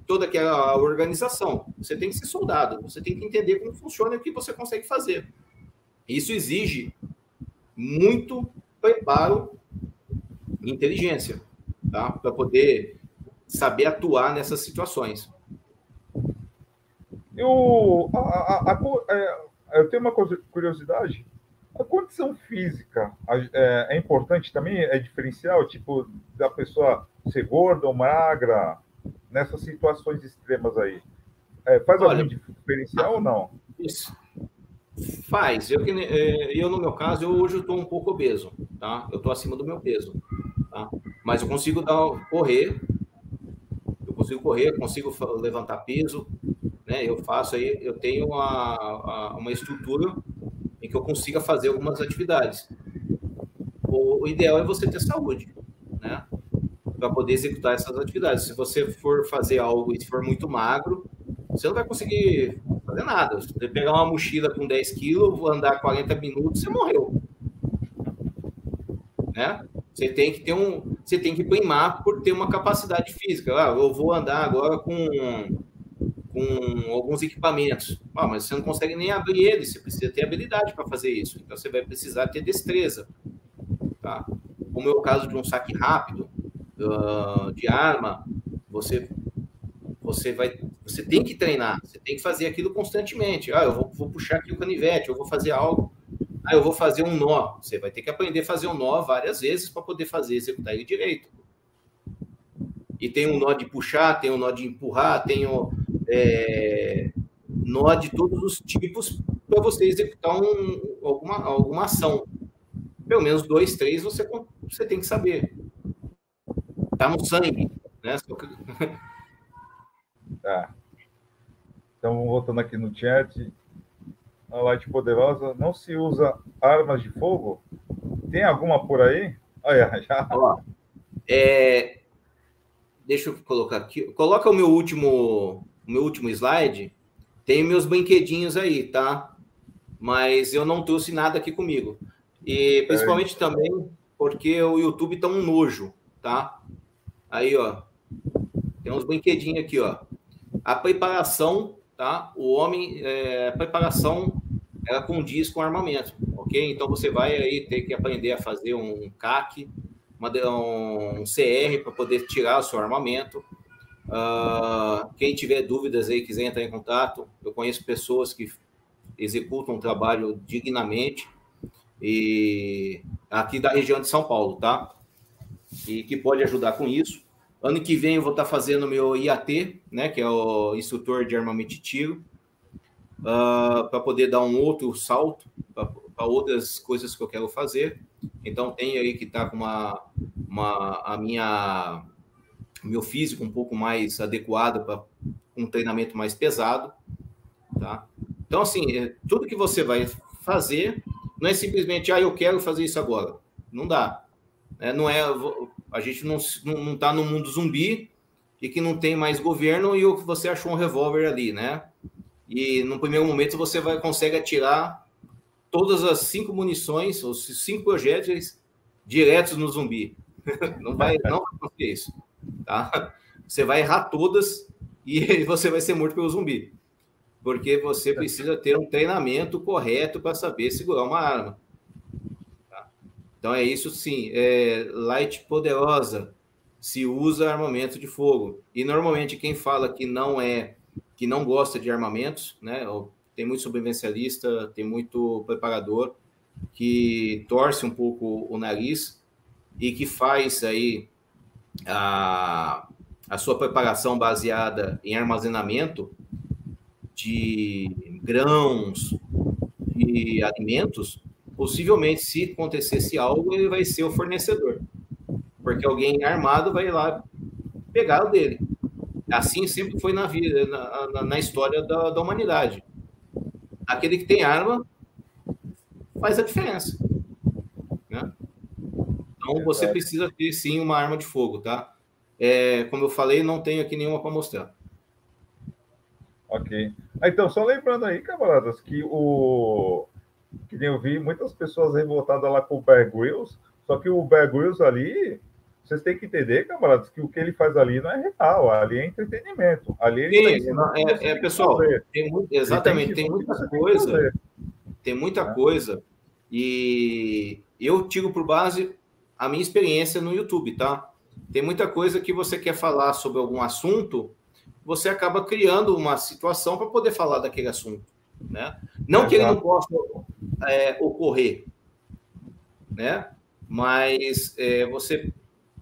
toda aquela organização. Você tem que ser soldado, você tem que entender como funciona e o que você consegue fazer. Isso exige muito preparo e inteligência, tá? Para poder saber atuar nessas situações. Eu, a, a, a, é, eu tenho uma curiosidade. A condição física é, é, importante também? É diferencial? Tipo, da pessoa ser gorda ou magra, nessas situações extremas aí? É, faz Olha, algum diferencial ou não? Isso. Faz. Eu, é, eu, no meu caso, eu, hoje estou um pouco obeso, tá? Eu estou acima do meu peso, tá? Mas eu consigo dar, correr consigo correr, consigo levantar peso, né? Eu faço aí, eu tenho uma, uma estrutura em que eu consiga fazer algumas atividades. O, o ideal é você ter saúde, né? Para poder executar essas atividades. Se você for fazer algo e for muito magro, você não vai conseguir fazer nada. Se você pegar uma mochila com 10 quilos, andar 40 minutos, você morreu. Né? Você tem que ter um, você tem que primar por ter uma capacidade física. Ah, eu vou andar agora com, com alguns equipamentos. Ah, mas você não consegue nem abrir eles, você precisa ter habilidade para fazer isso. Então você vai precisar ter destreza. Tá? Como é o caso de um saque rápido uh, de arma, você você vai você tem que treinar, você tem que fazer aquilo constantemente. Ah, eu vou, vou puxar aqui o canivete, eu vou fazer algo ah, eu vou fazer um nó. Você vai ter que aprender a fazer um nó várias vezes para poder fazer, executar ele direito. E tem um nó de puxar, tem um nó de empurrar, tem um é, nó de todos os tipos para você executar um, alguma, alguma ação. Pelo menos dois, três você, você tem que saber. Tá no sangue, né? [laughs] Tá. Então, voltando aqui no chat, a Light Poderosa, não se usa armas de fogo? Tem alguma por aí? Olha, [laughs] já. Ó, é, deixa eu colocar aqui. Coloca o meu último, o meu último slide. Tem meus brinquedinhos aí, tá? Mas eu não trouxe nada aqui comigo. E principalmente é. também porque o YouTube tá um nojo, tá? Aí, ó. Tem uns brinquedinhos aqui, ó. A preparação, tá? O homem, é, preparação ela condiz com armamento, ok? Então você vai aí ter que aprender a fazer um CAC, uma, um CR para poder tirar o seu armamento. Uh, quem tiver dúvidas aí, quiser entrar em contato, eu conheço pessoas que executam um trabalho dignamente e aqui da região de São Paulo, tá? E que pode ajudar com isso. Ano que vem eu vou estar fazendo meu IAT, né, que é o instrutor de armamento de tiro, uh, ah, para poder dar um outro salto para outras coisas que eu quero fazer. Então tem aí que tá com uma, uma a minha meu físico um pouco mais adequado para um treinamento mais pesado, tá? Então assim, é, tudo que você vai fazer não é simplesmente ah eu quero fazer isso agora, não dá. É, não é a gente não não está no mundo zumbi e que não tem mais governo e o que você achou um revólver ali, né? E no primeiro momento você vai consegue atirar todas as cinco munições, os cinco projéteis diretos no zumbi. [laughs] Não vai, não vai acontecer isso, tá? Você vai errar todas [laughs] e você vai ser morto pelo zumbi, porque você precisa ter um treinamento correto para saber segurar uma arma. Então é isso sim. É, light poderosa se usa armamento de fogo. E normalmente quem fala que não é, que não gosta de armamentos, né? Tem muito sobrevivencialista, tem muito preparador que torce um pouco o nariz e que faz aí a, a sua preparação baseada em armazenamento de grãos e alimentos possivelmente, se acontecesse algo, ele vai ser o fornecedor. Porque alguém armado vai lá pegar o dele. Assim sempre foi na vida, na, na história da, da humanidade. Aquele que tem arma faz a diferença. Então você precisa ter sim uma arma de fogo, tá? É, como eu falei, não tenho aqui nenhuma para mostrar. Ok. Ah, então, só lembrando aí, camaradas, que o, que nem eu vi muitas pessoas revoltadas lá com o Bear Grylls, só que o Bear Grylls ali, vocês têm que entender, camaradas, que o que ele faz ali não é real, ali é entretenimento. Ali ele Sim, tá é, é pessoal, tem muito, exatamente, tem, tem muita coisa, tem muita coisa, e eu tiro por base a minha experiência no YouTube, tá? Tem muita coisa que você quer falar sobre algum assunto, você acaba criando uma situação para poder falar daquele assunto. Né? Não que ele não possa é, ocorrer, né? mas é, você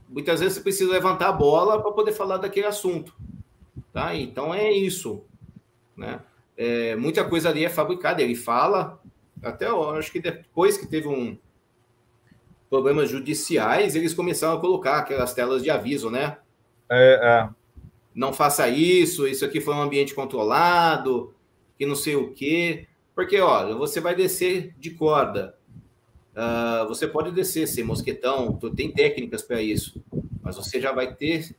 muitas vezes você precisa levantar a bola para poder falar daquele assunto. Tá? Então é isso. Né? É, muita coisa ali é fabricada, ele fala, até eu acho que depois que teve um problemas judiciais, eles começaram a colocar aquelas telas de aviso, né? É, é. Não faça isso, isso aqui foi um ambiente controlado, que não sei o quê. Porque, olha, você vai descer de corda. Uh, você pode descer sem mosquetão, tem técnicas para isso. Mas você já vai ter,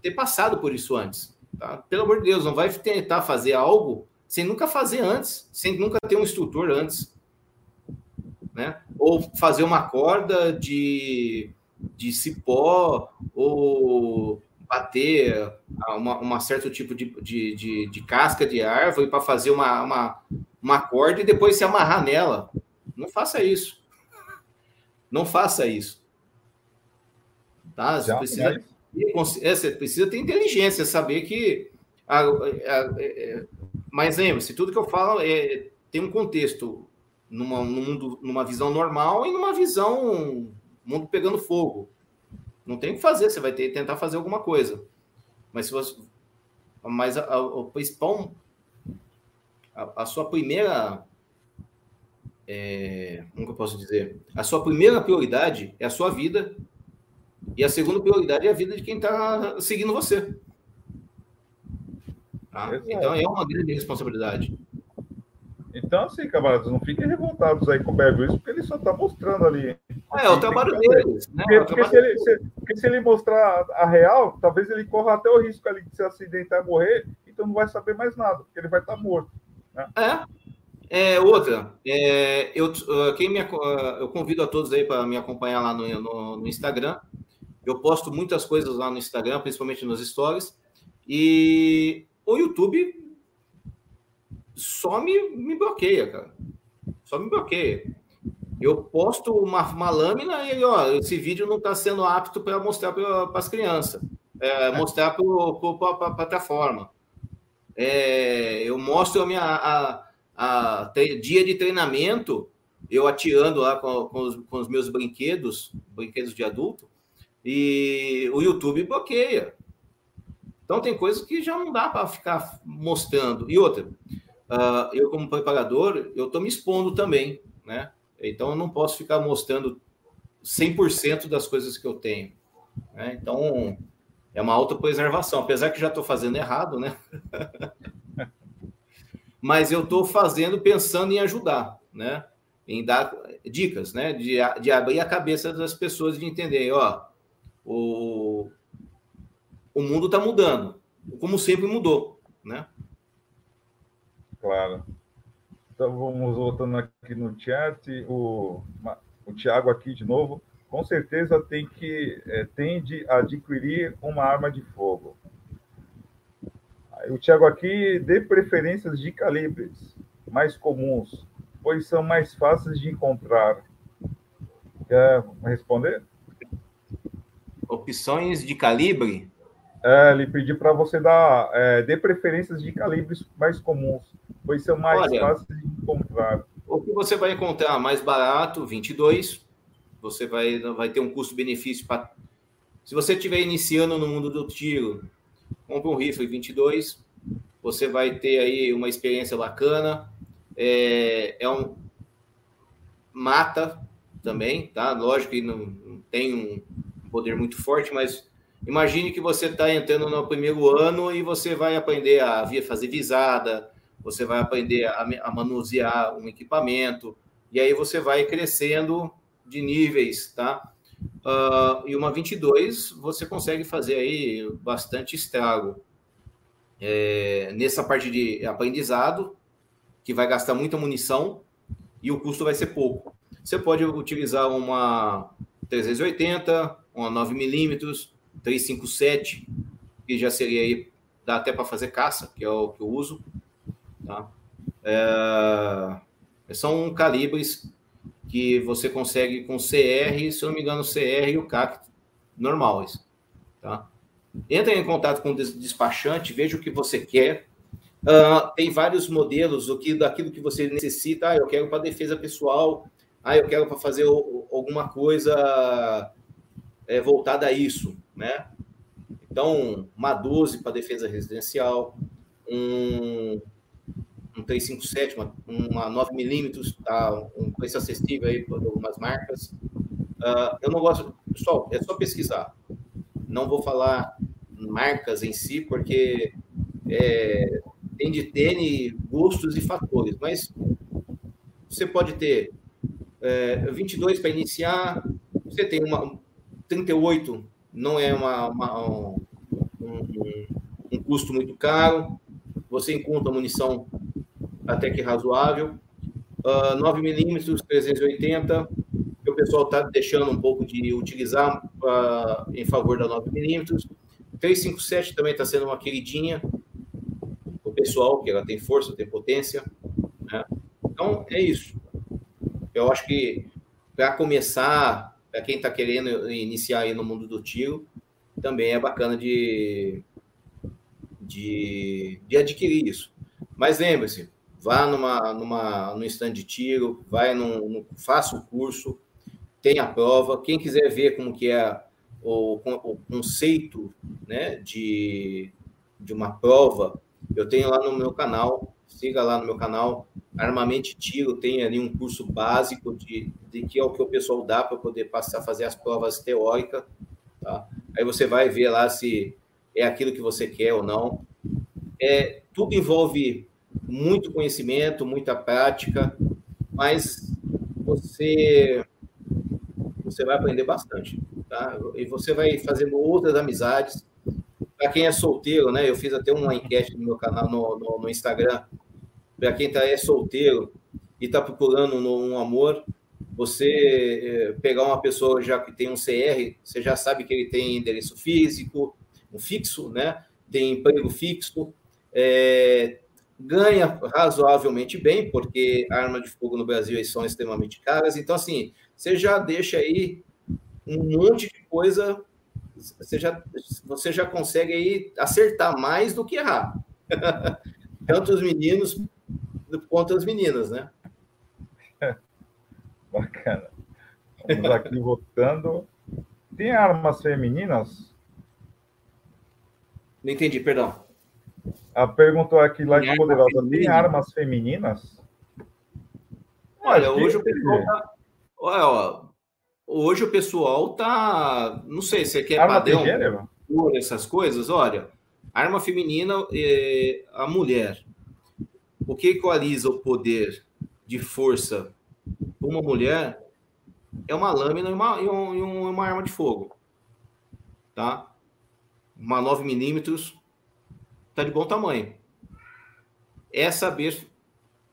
ter passado por isso antes. Tá? Pelo amor de Deus, não vai tentar fazer algo sem nunca fazer antes, sem nunca ter um instrutor antes. Né? Ou fazer uma corda de, de cipó, ou bater uma, uma certo tipo de, de, de, de casca de árvore para fazer uma, uma, uma corda e depois se amarrar nela. Não faça isso. Não faça isso. Tá? Você, precisa, é, você precisa ter inteligência, saber que. A, a, a, é, mas lembre-se, tudo que eu falo é, tem um contexto numa, mundo, numa visão normal e numa visão mundo pegando fogo. Não tem o que fazer, você vai ter que tentar fazer alguma coisa. Mas se você. Mas a, a, o principal. A, a sua primeira. É, como que eu posso dizer? A sua primeira prioridade é a sua vida. E a segunda prioridade é a vida de quem está seguindo você. Tá? Então é uma grande responsabilidade. Então, assim, camaradas, não fiquem revoltados aí com o Grylls, porque ele só está mostrando ali. É, é o trabalho deles. Né? Porque, é porque, se ele, se, porque, se ele, mostrar a real, talvez ele corra até o risco ali de se acidentar e morrer, então não vai saber mais nada, porque ele vai estar tá morto. Né? É. é. Outra, é, eu, quem me, eu convido a todos aí para me acompanhar lá no, no, no Instagram. Eu posto muitas coisas lá no Instagram, principalmente nos stories. E o YouTube só me, me bloqueia, cara. Só me bloqueia. Eu posto uma, uma lâmina e ó, esse vídeo não está sendo apto para mostrar para as crianças. é, mostrar para a plataforma. É, eu mostro a minha a, a, a, dia de treinamento, eu atirando lá com, com, os, com os meus brinquedos, brinquedos de adulto, e o YouTube bloqueia. Então tem coisas que já não dá para ficar mostrando. E outra, uh, eu como preparador, eu estou me expondo também, né? Então eu não posso ficar mostrando 100% das coisas que eu tenho. Né? Então é uma autopreservação, apesar que já estou fazendo errado, né? [laughs] Mas eu estou fazendo pensando em ajudar, né? Em dar dicas, né? De, de abrir a cabeça das pessoas de entender, ó, o, o mundo está mudando, como sempre mudou, né? Claro. Então vamos voltando aqui no chat, o, o Tiago aqui de novo, com certeza tem que é, tende a adquirir uma arma de fogo. O Tiago aqui dê preferências de calibres mais comuns, pois são mais fáceis de encontrar. Quer responder? opções de calibre? É, ele pediu para você dar é, dê preferências de calibres mais comuns, pois são mais Olha, fáceis de encontrar. O que você vai encontrar mais barato, 22. Você vai, vai ter um custo-benefício para. Se você estiver iniciando no mundo do tiro, compre um rifle 22. Você vai ter aí uma experiência bacana. É, é um mata também, tá? Lógico que não, não tem um poder muito forte, mas imagine que você está entrando no primeiro ano e você vai aprender a fazer visada, você vai aprender a, manusear um equipamento, e aí você vai crescendo de níveis, tá? Uh, e uma 22 você consegue fazer aí bastante estrago. É, nessa parte de aprendizado, que vai gastar muita munição e o custo vai ser pouco. Você pode utilizar uma 380, uma 9mm, 357, que já seria aí, dá até para fazer caça, que é o que eu uso. Tá? É, são calibres que você consegue com CR, se eu não me engano, CR e o CAC normais. Tá? Entre em contato com o despachante, veja o que você quer. Uh, tem vários modelos o que, daquilo que você necessita. Ah, eu quero para defesa pessoal. Ah, eu quero para fazer alguma coisa é, voltada a isso, né? Então, uma 12 para defesa residencial, um, um 357, uma, uma 9 milímetros, tá? Um preço acessível aí para algumas marcas. Uh, eu não gosto, pessoal, é só pesquisar. Não vou falar marcas em si, porque é, tem de ter gostos e fatores, mas você pode ter é, 22 para iniciar, você tem uma, 38 não é uma, uma um, um, um, custo muito caro, você encontra munição até que razoável. Uh, 9 milímetros, 380, o pessoal está deixando um pouco de utilizar uh, em favor da 9 milímetros. 357 também está sendo uma queridinha o pessoal, que ela tem força, tem potência. Né? Então, é isso. Eu acho que para começar para quem está querendo iniciar aí no mundo do tiro, também é bacana de, de, de adquirir isso. Mas lembre-se, vá numa, numa, no stand de tiro, vai no, no, faça o curso, tem a prova. Quem quiser ver como que é o, o conceito né, de, de uma prova, eu tenho lá no meu canal, siga lá no meu canal, Armamento Tiro tem ali um curso básico de, de que é o que o pessoal dá para poder passar fazer as provas teóricas. Tá? Aí você vai ver lá se é aquilo que você quer ou não. É, tudo envolve muito conhecimento, muita prática, mas você você vai aprender bastante, tá? E você vai fazendo outras amizades. Para quem é solteiro, né? Eu fiz até uma enquete no meu canal no, no, no Instagram para quem tá, é solteiro e está procurando um, amor, você é, pegar uma pessoa já que tem um CR, você já sabe que ele tem endereço físico, um fixo, né? Tem emprego fixo, é, ganha razoavelmente bem, porque armas de fogo no Brasil são extremamente caras. Então, assim, você já deixa aí um monte de coisa você já, você já consegue aí acertar mais do que errar. [laughs] Tanto os meninos quanto as meninas, né? [laughs] Bacana. Vamos aqui votando. Tem armas femininas? Não entendi, perdão. A pergunta aqui lá de Poderosa: tem armas femininas? Olha, hoje o pessoal tá. Olha, ó, hoje o pessoal tá. Não sei, você quer arma padrão gênero? por essas coisas? Olha, arma feminina, é, a mulher. O que equaliza o poder de força uma mulher é uma lâmina e uma, e um, uma arma de fogo. Tá? Uma 9 milímetros tá de bom tamanho. É saber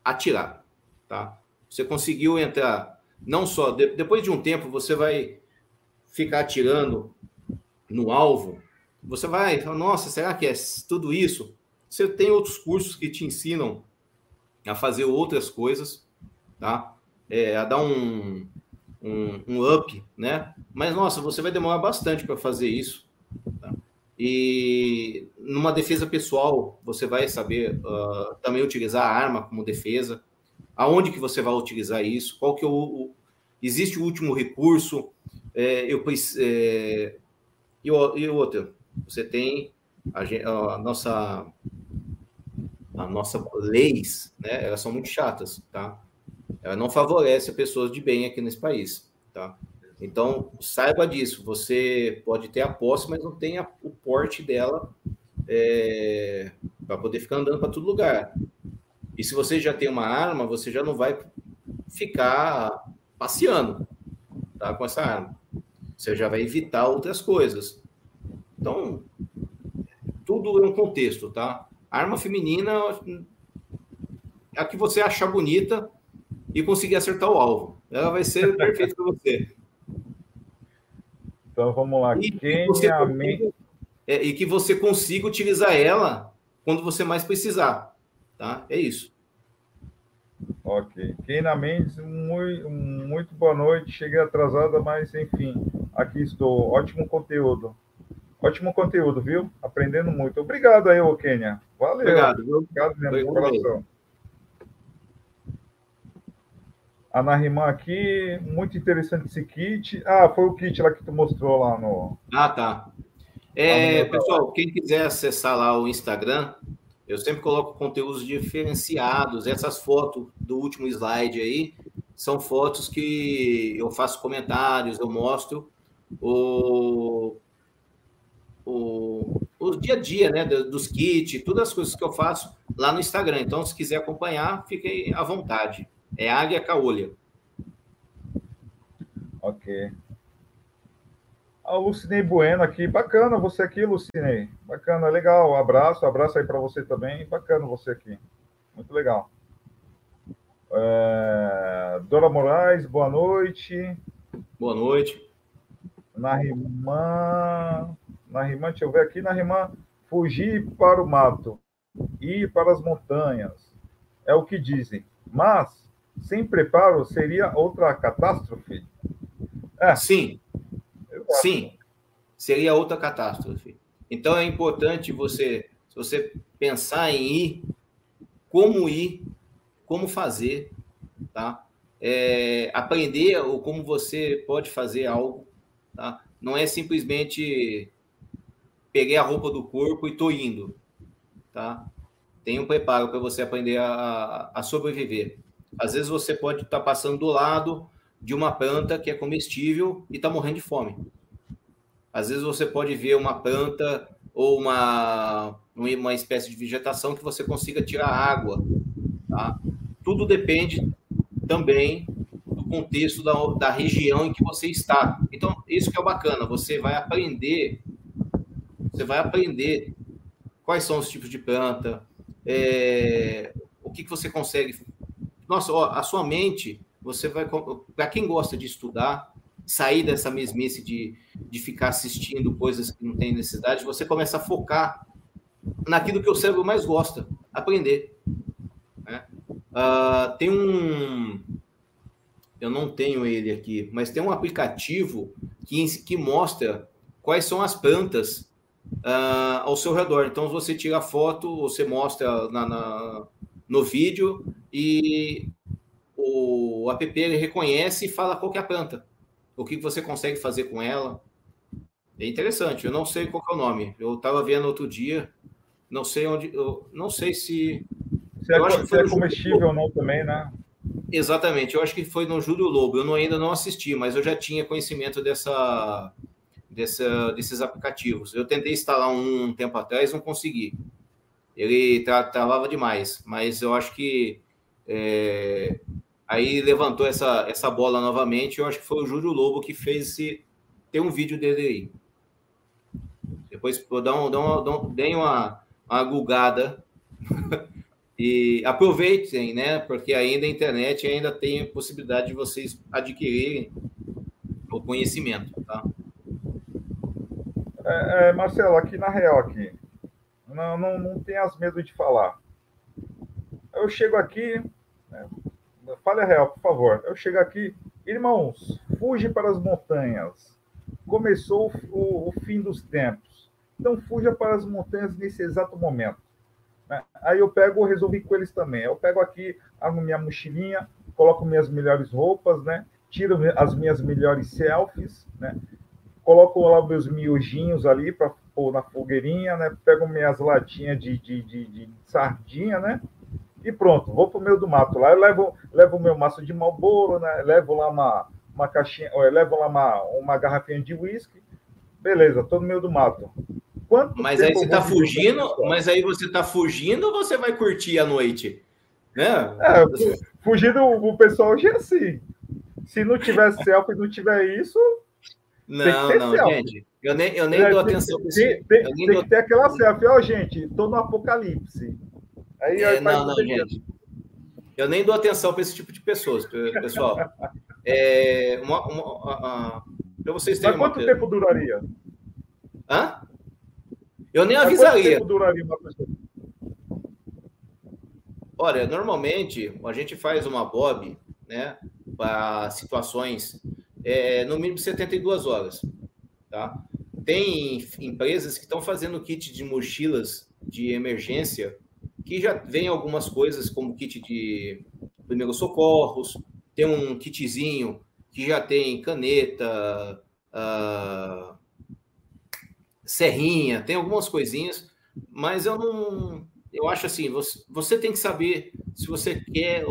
atirar. Tá? Você conseguiu entrar, não só. De, depois de um tempo, você vai ficar atirando no alvo. Você vai nossa, será que é tudo isso? Você tem outros cursos que te ensinam a fazer outras coisas, tá? é, a dar um, um, um, up, né? Mas, nossa, você vai demorar bastante para fazer isso. Tá? E numa defesa pessoal, você vai saber uh, também utilizar a arma como defesa. Aonde que você vai utilizar isso? Qual que é o... o existe o último recurso? É, eu, é, e, e outra, você tem a, a nossa a nossa leis, né? Elas são muito chatas, tá? ela não favorece pessoas de bem aqui nesse país, tá? Então, saiba disso. Você pode ter a posse, mas não tem a, o porte dela é, para poder ficar andando para todo lugar. E se você já tem uma arma, você já não vai ficar passeando tá, com essa arma. Você já vai evitar outras coisas. Então, tudo é um contexto, tá? Arma feminina, a que você achar bonita, e conseguir acertar o alvo. Ela vai ser perfeita para você. Então vamos lá. E, Quem que você consiga, é, e que você consiga utilizar ela quando você mais precisar. Tá? É isso. Ok. Keina Mendes, muito, muito boa noite. Cheguei atrasada, mas enfim, aqui estou. Ótimo conteúdo. Ótimo conteúdo, viu? Aprendendo muito. Obrigado aí, ô Kênia. Valeu. Obrigado, viu? Obrigado mesmo, coração. a Nariman aqui, muito interessante esse kit. Ah, foi o kit lá que tu mostrou lá no. Ah, tá. É, pessoal, quem quiser acessar lá o Instagram, eu sempre coloco conteúdos diferenciados. Essas fotos do último slide aí são fotos que eu faço comentários, eu mostro o, o, o dia a dia, né, dos kits, todas as coisas que eu faço lá no Instagram. Então, se quiser acompanhar, fique à vontade. É águia caolha. Ok. A Lucinei Bueno aqui. Bacana você aqui, Lucinei. Bacana, legal. Um abraço, abraço aí para você também. Bacana você aqui. Muito legal. É... Dora Moraes, boa noite. Boa noite. Narimã. Narimã, deixa eu ver aqui. Narimã, fugir para o mato, ir para as montanhas. É o que dizem. Mas sem preparo seria outra catástrofe? É. Sim. Sim. Seria outra catástrofe. Então é importante você, se você pensar em ir, como ir, como fazer, tá? É, aprender ou como você pode fazer algo, tá? Não é simplesmente peguei a roupa do corpo e tô indo, tá? Tem um preparo para você aprender a, a sobreviver. Às vezes você pode estar passando do lado de uma planta que é comestível e está morrendo de fome. Às vezes você pode ver uma planta ou uma, uma espécie de vegetação que você consiga tirar água. Tá? Tudo depende também do contexto da, da região em que você está. Então, isso que é bacana, você vai aprender, você vai aprender quais são os tipos de planta, é, o que, que você consegue nossa, ó, a sua mente, você vai. Para quem gosta de estudar, sair dessa mesmice de, de ficar assistindo coisas que não tem necessidade, você começa a focar naquilo que o cérebro mais gosta, aprender. Né? Uh, tem um. Eu não tenho ele aqui, mas tem um aplicativo que, que mostra quais são as plantas uh, ao seu redor. Então, você tira a foto, você mostra na, na, no vídeo e o app ele reconhece e fala qual é a planta, o que você consegue fazer com ela. É interessante. Eu não sei qual é o nome. Eu estava vendo outro dia. Não sei onde. Eu não sei se. Se é, acho que se é comestível ou não também, né? Exatamente. Eu acho que foi no Júlio Lobo. Eu não, ainda não assisti, mas eu já tinha conhecimento dessa, dessa, desses aplicativos. Eu tentei instalar um, um tempo atrás, não consegui. Ele tra travava demais, mas eu acho que é, aí levantou essa, essa bola novamente. Eu acho que foi o Júlio Lobo que fez esse. Tem um vídeo dele aí. Depois dá um, dá um, um, uma, uma gulgada [laughs] e aproveitem, né? Porque ainda a internet ainda tem possibilidade de vocês adquirirem o conhecimento, tá? É, é, Marcelo, aqui na real, aqui, não, não, não tenhas medo de falar. Eu chego aqui, né, fale a real, por favor. Eu chego aqui, irmãos, fuge para as montanhas. Começou o, o fim dos tempos. Então, fuja para as montanhas nesse exato momento. Né? Aí eu pego, resolvi com eles também. Eu pego aqui a minha mochilinha, coloco minhas melhores roupas, né? Tiro as minhas melhores selfies, né? Coloco lá meus miojinhos ali para pôr na fogueirinha, né? Pego minhas latinhas de, de, de, de sardinha, né? E pronto, vou para o meio do mato lá. Eu levo, levo o meu maço de malboro, né? Levo lá uma, uma caixinha, eu levo lá uma, uma garrafinha de uísque. Beleza, tô no meio do mato. Quanto mas aí você está fugindo, mas aí você está fugindo ou você vai curtir a noite? Né? É, fugindo o pessoal hoje é assim. Se não tiver [laughs] selfie, não tiver isso, não, não, selfie. gente. Eu nem, eu nem é, dou atenção para isso. Tem, tem, tem dou... que ter aquela selfie. Ó, gente, estou no apocalipse. Aí, é, não, não, gente. Eu nem dou atenção para esse tipo de pessoas, pessoal. [laughs] é, uma, uma, para vocês terem Mas quanto uma... tempo duraria? Hã? Eu nem Mas avisaria. Quanto tempo duraria uma pessoa? Olha, normalmente a gente faz uma bob, né, para situações é, no mínimo 72 horas. Tá? Tem empresas que estão fazendo kit de mochilas de emergência que já vem algumas coisas como kit de primeiros socorros, tem um kitzinho que já tem caneta, uh, serrinha, tem algumas coisinhas, mas eu não. Eu acho assim, você, você tem que saber se você quer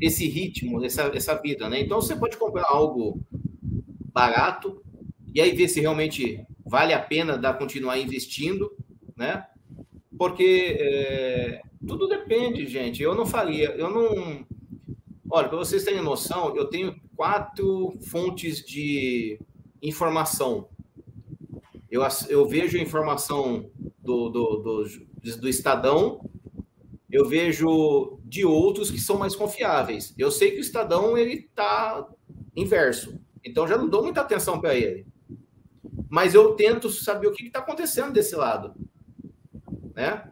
esse ritmo, essa, essa vida, né? Então você pode comprar algo barato e aí ver se realmente vale a pena dar continuar investindo, né? Porque é, tudo depende, gente. Eu não faria, eu não. Olha, para vocês terem noção, eu tenho quatro fontes de informação. Eu, eu vejo informação do, do, do, do Estadão, eu vejo de outros que são mais confiáveis. Eu sei que o Estadão ele está inverso. Então já não dou muita atenção para ele. Mas eu tento saber o que está acontecendo desse lado. Né?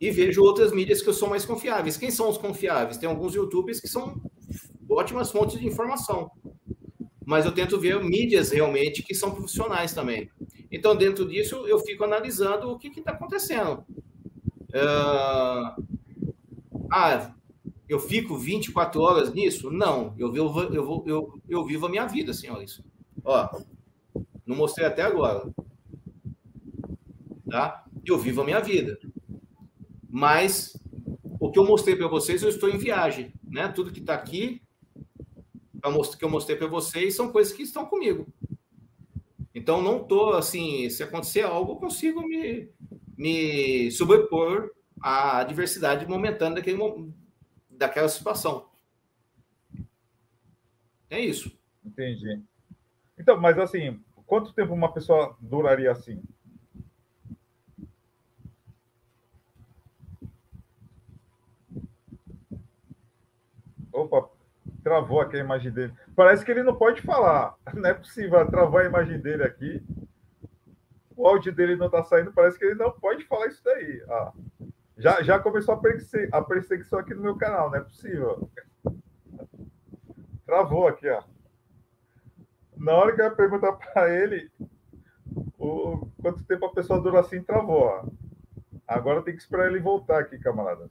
E vejo outras mídias que são mais confiáveis. Quem são os confiáveis? Tem alguns YouTubers que são ótimas fontes de informação. Mas eu tento ver mídias realmente que são profissionais também. Então, dentro disso, eu fico analisando o que está acontecendo. Uh... Ah, eu fico 24 horas nisso? Não, eu vivo, eu, eu, eu vivo a minha vida, senhores. Ó, não mostrei até agora. Tá? Eu vivo a minha vida. Mas o que eu mostrei para vocês, eu estou em viagem, né? Tudo que está aqui, que eu mostrei para vocês, são coisas que estão comigo. Então, não estou assim, se acontecer algo, eu consigo me, me sobrepor à diversidade momentânea daquele momento daquela situação. É isso. Entendi. Então, mas assim, quanto tempo uma pessoa duraria assim? Opa, travou aqui a imagem dele. Parece que ele não pode falar. [laughs] Não é possível travar a imagem dele aqui. O áudio dele não está saindo. Parece que ele não pode falar isso daí. Ah. Já, já começou a, perseguição, a perseguição aqui no meu canal, não é possível. Travou aqui, ó. Na hora que eu ia perguntar [laughs] para ele, o, quanto tempo a pessoa dura assim, travou. Ó. Agora tem que esperar ele voltar aqui, camaradas.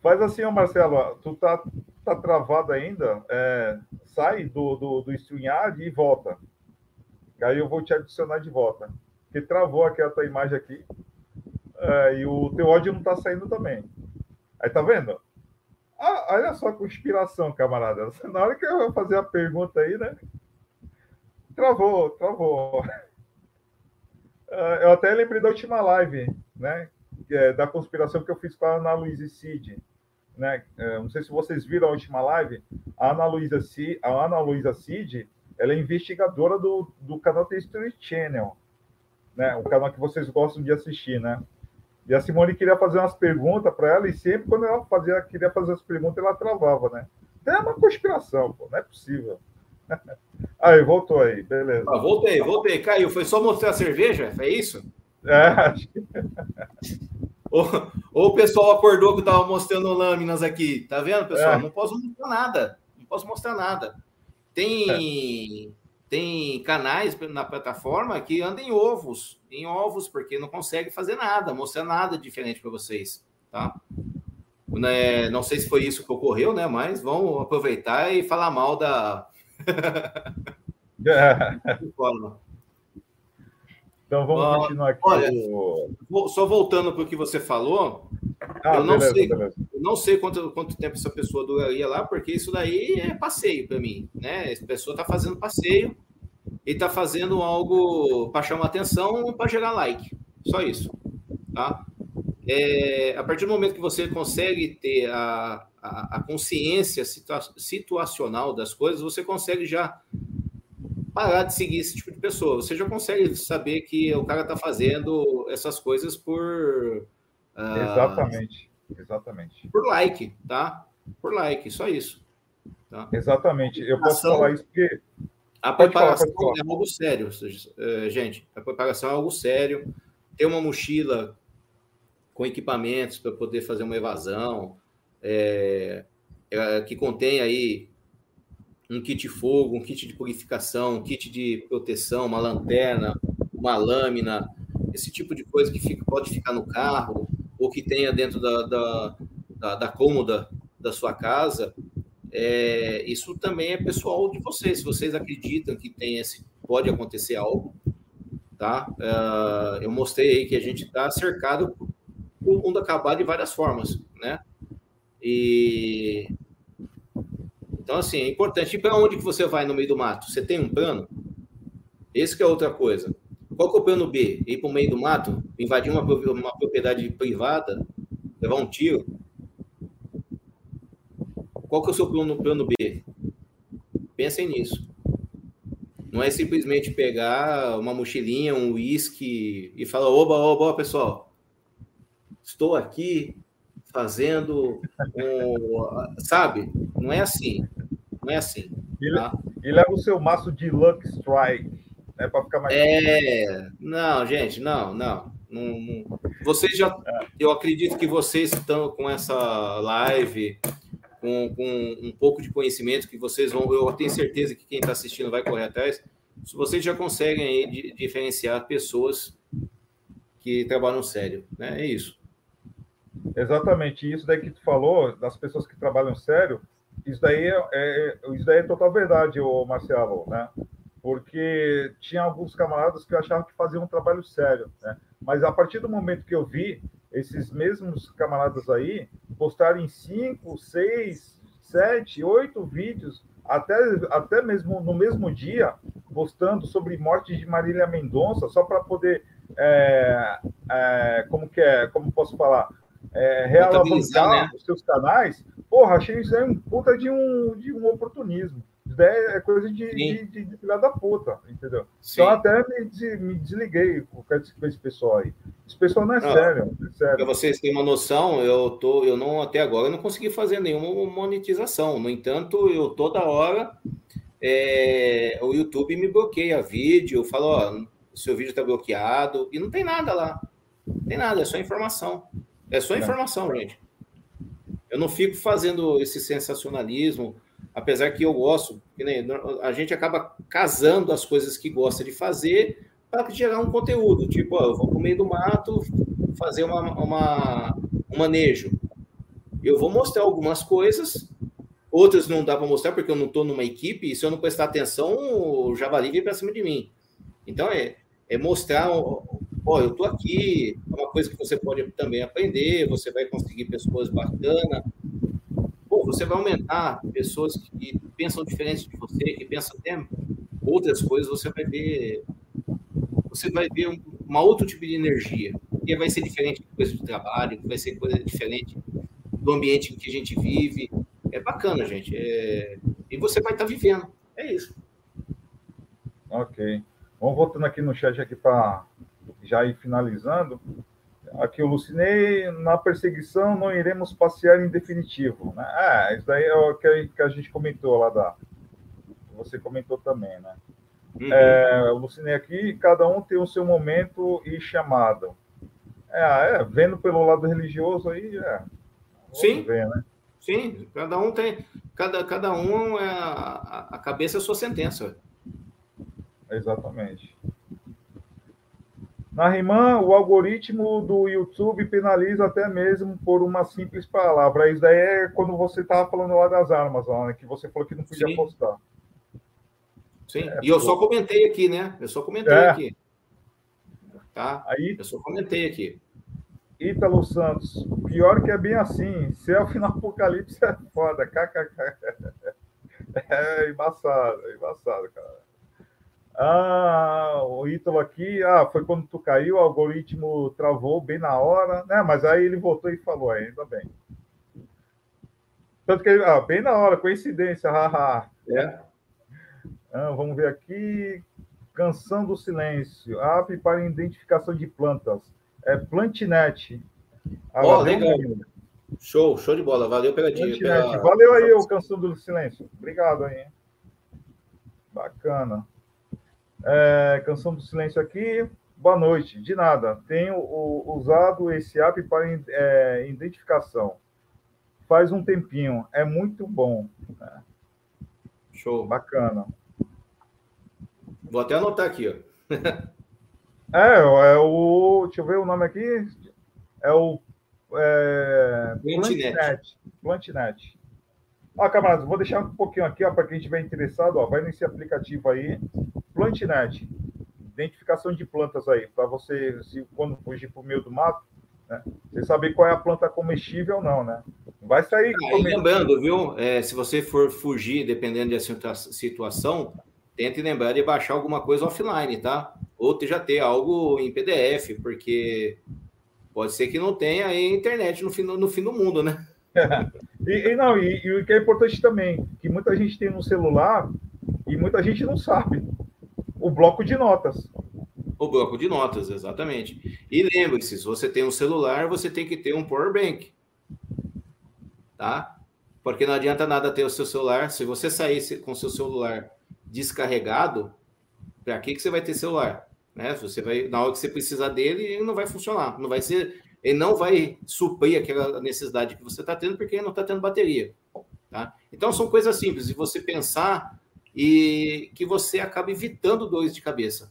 Faz assim, ó, Marcelo, ó, tu tá, tá travado ainda, é, sai do, do, do StreamYard e volta. Aí eu vou te adicionar de volta. Porque travou aqui a tua imagem aqui. É, e o teu áudio não tá saindo também. Aí tá vendo? Ah, olha só a conspiração, camarada. [laughs] Na hora que eu vou fazer a pergunta aí, né? Travou, travou. Uh, eu até lembrei da última live, né? É, da conspiração que eu fiz com a Ana Luísa Cid. Né? Uh, não sei se vocês viram a última live. A Ana Luísa Cid, a Ana Luísa Cid, ela é investigadora do, do canal Street Channel, né? O canal que vocês gostam de assistir, né? E a Simone queria fazer umas perguntas para ela, e sempre quando ela fazia, queria fazer as perguntas, ela travava, né? Então é uma conspiração, pô, não é possível. [laughs] Aí, voltou aí, beleza. Ah, voltei, voltei. Caiu, foi só mostrar a cerveja? É isso? É, acho que... [laughs] ou, ou o pessoal acordou que eu estava mostrando lâminas aqui. Tá vendo, pessoal? É. Não posso mostrar nada. Não posso mostrar nada. Tem, é. Tem canais na plataforma que andam em ovos, em ovos, porque não consegue fazer nada, mostrar nada diferente para vocês, tá? Né, não sei se foi isso que ocorreu, né? Mas vamos aproveitar e falar mal da, [laughs] então vamos uh, continuar aqui. Olha, o... só voltando para o que você falou, ah, eu, não beleza, sei, beleza. eu não sei quanto, quanto tempo essa pessoa duraria lá, porque isso daí é passeio para mim, né? Essa pessoa está fazendo passeio e está fazendo algo para chamar atenção para gerar like, só isso, tá? É, a partir do momento que você consegue ter a, a, a consciência situa situacional das coisas, você consegue já parar de seguir esse tipo de pessoa. Você já consegue saber que o cara está fazendo essas coisas por. Uh, exatamente, exatamente. Por like, tá? Por like, só isso. Tá? Exatamente. Eu posso falar isso porque. A preparação falar, é algo sério, eh, gente. A preparação é algo sério. Ter uma mochila com equipamentos para poder fazer uma evasão, é, é, que contém aí um kit fogo, um kit de purificação, um kit de proteção, uma lanterna, uma lâmina, esse tipo de coisa que fica, pode ficar no carro ou que tenha dentro da, da, da, da cômoda da sua casa, é, isso também é pessoal de vocês. Se vocês acreditam que tem esse, pode acontecer algo, tá? Uh, eu mostrei aí que a gente está cercado o mundo acabar de várias formas, né? E então assim é importante. E para onde que você vai no meio do mato? Você tem um plano? Esse é outra coisa. Qual que é o plano B? Ir para o meio do mato, invadir uma, uma propriedade privada, levar um tiro? Qual que é o seu plano, plano B? Pensem nisso. Não é simplesmente pegar uma mochilinha, um uísque e falar: oba, oba, pessoal, estou aqui fazendo um, sabe? Não é assim. Não é assim. Tá? E, leva o seu maço de Luck Strike, né? Para ficar mais. É, não, gente, não, não. não, não. Vocês já. É. Eu acredito que vocês estão com essa live. Com, com um pouco de conhecimento que vocês vão, eu tenho certeza que quem está assistindo vai correr atrás. Se vocês já conseguem aí diferenciar pessoas que trabalham sério, né? É isso. Exatamente, isso daí que tu falou, das pessoas que trabalham sério, isso daí é, é isso daí é total verdade, o Marcelo, né? Porque tinha alguns camaradas que achavam que faziam um trabalho sério, né? Mas a partir do momento que eu vi esses mesmos camaradas aí postarem cinco, seis, sete, oito vídeos, até, até mesmo no mesmo dia, postando sobre morte de Marília Mendonça, só para poder, é, é, como que é, como posso falar, é, realavancar né? os seus canais, porra, achei isso aí um puta de um, de um oportunismo. Daí é coisa de, de, de, de filha da puta, entendeu? Sim. Então até me, me desliguei com esse pessoal aí. Esse pessoal não é não, sério, é sério. Para vocês terem uma noção, eu tô, eu não até agora eu não consegui fazer nenhuma monetização. No entanto, eu toda hora é, o YouTube me bloqueia vídeo, fala, ó, seu vídeo está bloqueado e não tem nada lá. Não tem nada, é só informação. É só informação, gente. Eu não fico fazendo esse sensacionalismo, apesar que eu gosto, a gente acaba casando as coisas que gosta de fazer para gerar um conteúdo. Tipo, ó, eu vou para o meio do mato fazer uma, uma, um manejo. Eu vou mostrar algumas coisas, outras não dá para mostrar porque eu não estou numa equipe, e se eu não prestar atenção, o javali vem para cima de mim. Então, é, é mostrar, ó, eu estou aqui, é uma coisa que você pode também aprender, você vai conseguir pessoas bacanas, Pô, você vai aumentar pessoas que pensam diferente de você, que pensam até outras coisas, você vai ver você vai ver um, uma outro tipo de energia, que vai ser diferente de coisa de trabalho, vai ser coisa diferente do ambiente em que a gente vive. É bacana, gente. É... E você vai estar tá vivendo. É isso. Ok. Vamos voltando aqui no chat aqui para já ir finalizando. Aqui o Lucinei, na perseguição não iremos passear em definitivo. Né? Ah, isso daí é o que a gente comentou lá da. Você comentou também, né? Uhum. É, o Lucinei aqui, cada um tem o seu momento e chamado. É, é vendo pelo lado religioso aí, é. Sim. Ver, né? Sim, cada um tem. Cada, cada um é a, a cabeça é a sua sentença. Exatamente. Na Rimã, o algoritmo do YouTube penaliza até mesmo por uma simples palavra. Isso daí é quando você estava falando lá das armas, lá, né? que você falou que não podia Sim. postar. Sim, é, e eu só comentei aqui, né? Eu só comentei é. aqui. Tá? Aí, eu só comentei aqui. Ítalo Santos, pior que é bem assim. Selfie no apocalipse é foda. KKK. [laughs] É embaçado, é embaçado, cara. Ah, o Ítalo aqui, ah, foi quando tu caiu, o algoritmo travou bem na hora, né? Mas aí ele voltou e falou, ainda bem. Tanto que ele, ah, bem na hora, coincidência, [laughs] haha. É. Ah, vamos ver aqui. Canção do Silêncio. App para identificação de plantas. É Plantinet. Ah, oh, legal. Show, show de bola. Valeu pela dica. Pela... Valeu aí o Canção do Silêncio. Obrigado aí. Bacana. É, Canção do Silêncio aqui. Boa noite. De nada. Tenho o, usado esse app para é, identificação. Faz um tempinho. É muito bom. Né? Show. Bacana. Vou até anotar aqui, ó. [laughs] é, é o. Deixa eu ver o nome aqui. É o. É, Plantinet. Plantinet. Ó, camaradas, vou deixar um pouquinho aqui, ó, para quem estiver interessado, ó, vai nesse aplicativo aí, Plantinet. Identificação de plantas aí, para você, se quando fugir para o meio do mato, né, você saber qual é a planta comestível ou não, né? Vai sair. Ah, lembrando, viu? É, se você for fugir, dependendo da situação, tente lembrar de baixar alguma coisa offline, tá? Ou já ter algo em PDF, porque pode ser que não tenha aí internet no fim, no fim do mundo, né? [laughs] e, e, não, e, e, o que é importante também, que muita gente tem no celular e muita gente não sabe. O bloco de notas. O bloco de notas, exatamente. E lembre-se, se você tem um celular, você tem que ter um power bank. Tá? Porque não adianta nada ter o seu celular. Se você sair com o seu celular descarregado, para que, que você vai ter celular? Né? Você vai, na hora que você precisar dele, ele não vai funcionar, não vai ser, ele não vai suprir aquela necessidade que você está tendo, porque ele não está tendo bateria. Tá? Então são coisas simples de você pensar e que você acaba evitando dores de cabeça.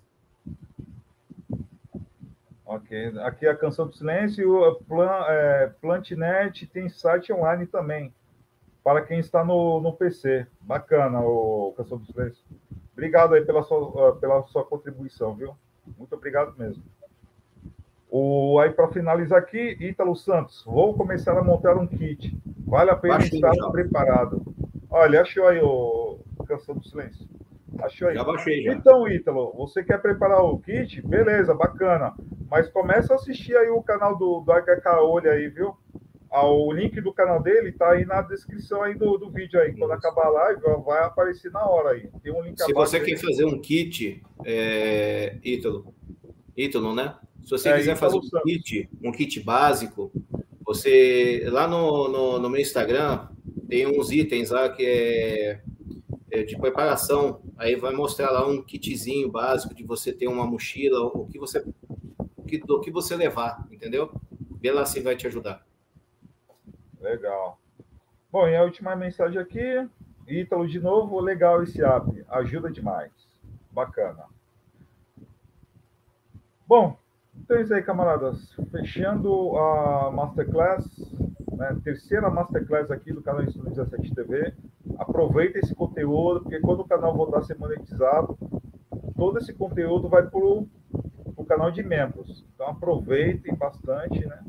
Ok. Aqui a Canção do Silêncio, Plan, é, Plantinet tem site online também para quem está no, no PC. Bacana, o Canção dos Três. Obrigado aí pela sua, pela sua contribuição, viu? Muito obrigado mesmo. O, aí, para finalizar aqui, Ítalo Santos, vou começar a montar um kit. Vale a pena estar já. preparado. Olha, achou aí o Canção do Silêncio. Achou aí. Já baixei, já. Então, Ítalo, você quer preparar o kit? Beleza, bacana. Mas começa a assistir aí o canal do, do HK Olho aí, viu? Ah, o link do canal dele está aí na descrição aí do, do vídeo aí. Quando acabar a live, vai aparecer na hora aí. Tem um link Se você quer fazer um kit, é... Ítalo, Ítalo, né? Se você é, quiser fazer um Santos. kit, um kit básico, você lá no, no, no, meu Instagram tem uns itens lá que é, de preparação. Aí vai mostrar lá um kitzinho básico de você ter uma mochila, o que você, que, do que você levar, entendeu? Vê lá se vai te ajudar. Legal. Bom, e a última mensagem aqui, Ítalo de novo, legal esse app, ajuda demais. Bacana. Bom, então é isso aí, camaradas. Fechando a Masterclass, né, terceira Masterclass aqui do canal Estúdio 17 TV. Aproveita esse conteúdo, porque quando o canal voltar a ser monetizado, todo esse conteúdo vai para o canal de membros. Então aproveitem bastante, né?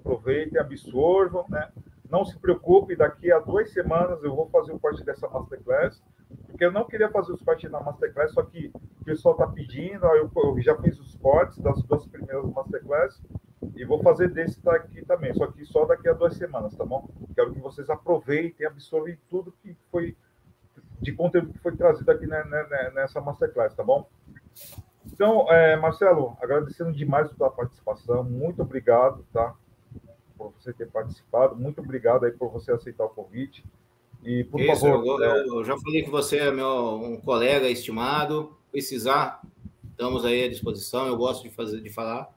Aproveitem, absorvam, né? Não se preocupe, daqui a duas semanas eu vou fazer o corte dessa Masterclass, porque eu não queria fazer os cortes na Masterclass, só que o pessoal está pedindo, eu, eu, já fiz os cortes das duas primeiras Masterclass, e vou fazer desse daqui também, só que só daqui a duas semanas, tá bom? Quero que vocês aproveitem, absorvem tudo que foi de conteúdo que foi trazido aqui nessa Masterclass, tá bom? Então, é, Marcelo, agradecendo demais a sua participação, muito obrigado, tá? Por você ter participado, muito obrigado aí por você aceitar o convite. E, por Isso, favor. Eu, é... eu, já falei que você é meu um colega estimado, precisar, estamos aí à disposição. Eu gosto de fazer, de falar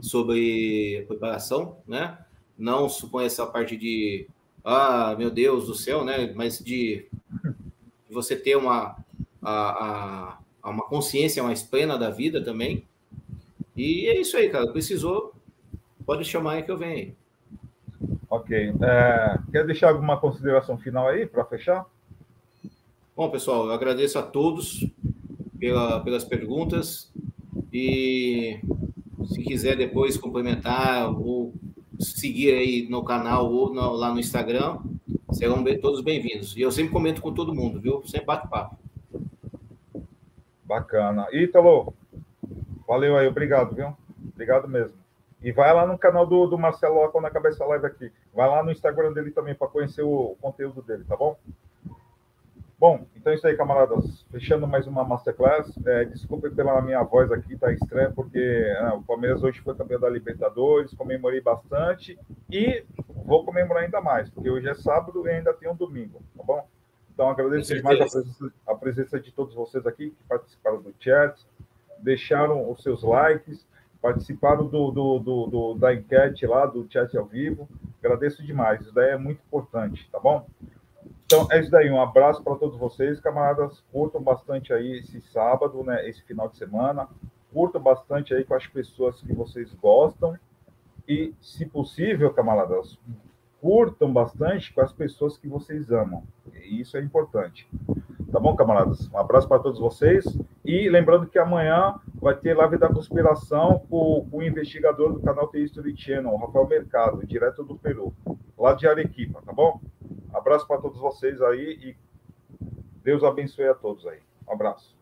sobre preparação, né? Não suponho essa parte de, ah, meu Deus do céu, né? Mas de, de você ter uma a, a uma consciência mais plena da vida também. E é isso aí, cara. Precisou, pode chamar aí que eu venho aí. Ok. É, quer deixar alguma consideração final aí para fechar? Bom, pessoal, eu agradeço a todos pela, pelas perguntas e se quiser depois complementar ou seguir aí no canal ou no, lá no Instagram, serão todos bem-vindos. E eu sempre comento com todo mundo, viu? Sempre bato papo. Bacana. Ítalo, valeu aí, obrigado, viu? Obrigado mesmo. E vai lá no canal do, do Marcelo quando acabar essa live aqui. Vai lá no Instagram dele também para conhecer o, o, conteúdo dele, tá bom? Bom, então é isso aí, camaradas. Fechando mais uma Masterclass. É, desculpe pela minha voz aqui, tá estranha, porque é, o Palmeiras hoje foi campeão da Libertadores, comemorei bastante e vou comemorar ainda mais, porque hoje é sábado e ainda tem um domingo, tá bom? Então, agradeço demais a presença, a presença, de todos vocês aqui que participaram do chat, deixaram os seus likes, participaram do, do, do, do, da enquete lá, do chat ao vivo. Agradeço demais, isso daí é muito importante, tá bom? Então, é isso daí. Um abraço para todos vocês, camaradas. Curtam bastante aí esse sábado, né? Esse final de semana. Curtam bastante aí com as pessoas que vocês gostam. E, se possível, camaradas, curtam bastante com as pessoas que vocês amam. Isso é importante. Tá bom, camaradas? Um abraço para todos vocês. E lembrando que amanhã vai ter live da conspiração com, o investigador do canal The History Channel, Rafael Mercado, direto do Peru, lá de Arequipa, tá bom? Abraço para todos vocês aí e Deus abençoe a todos aí. Um abraço.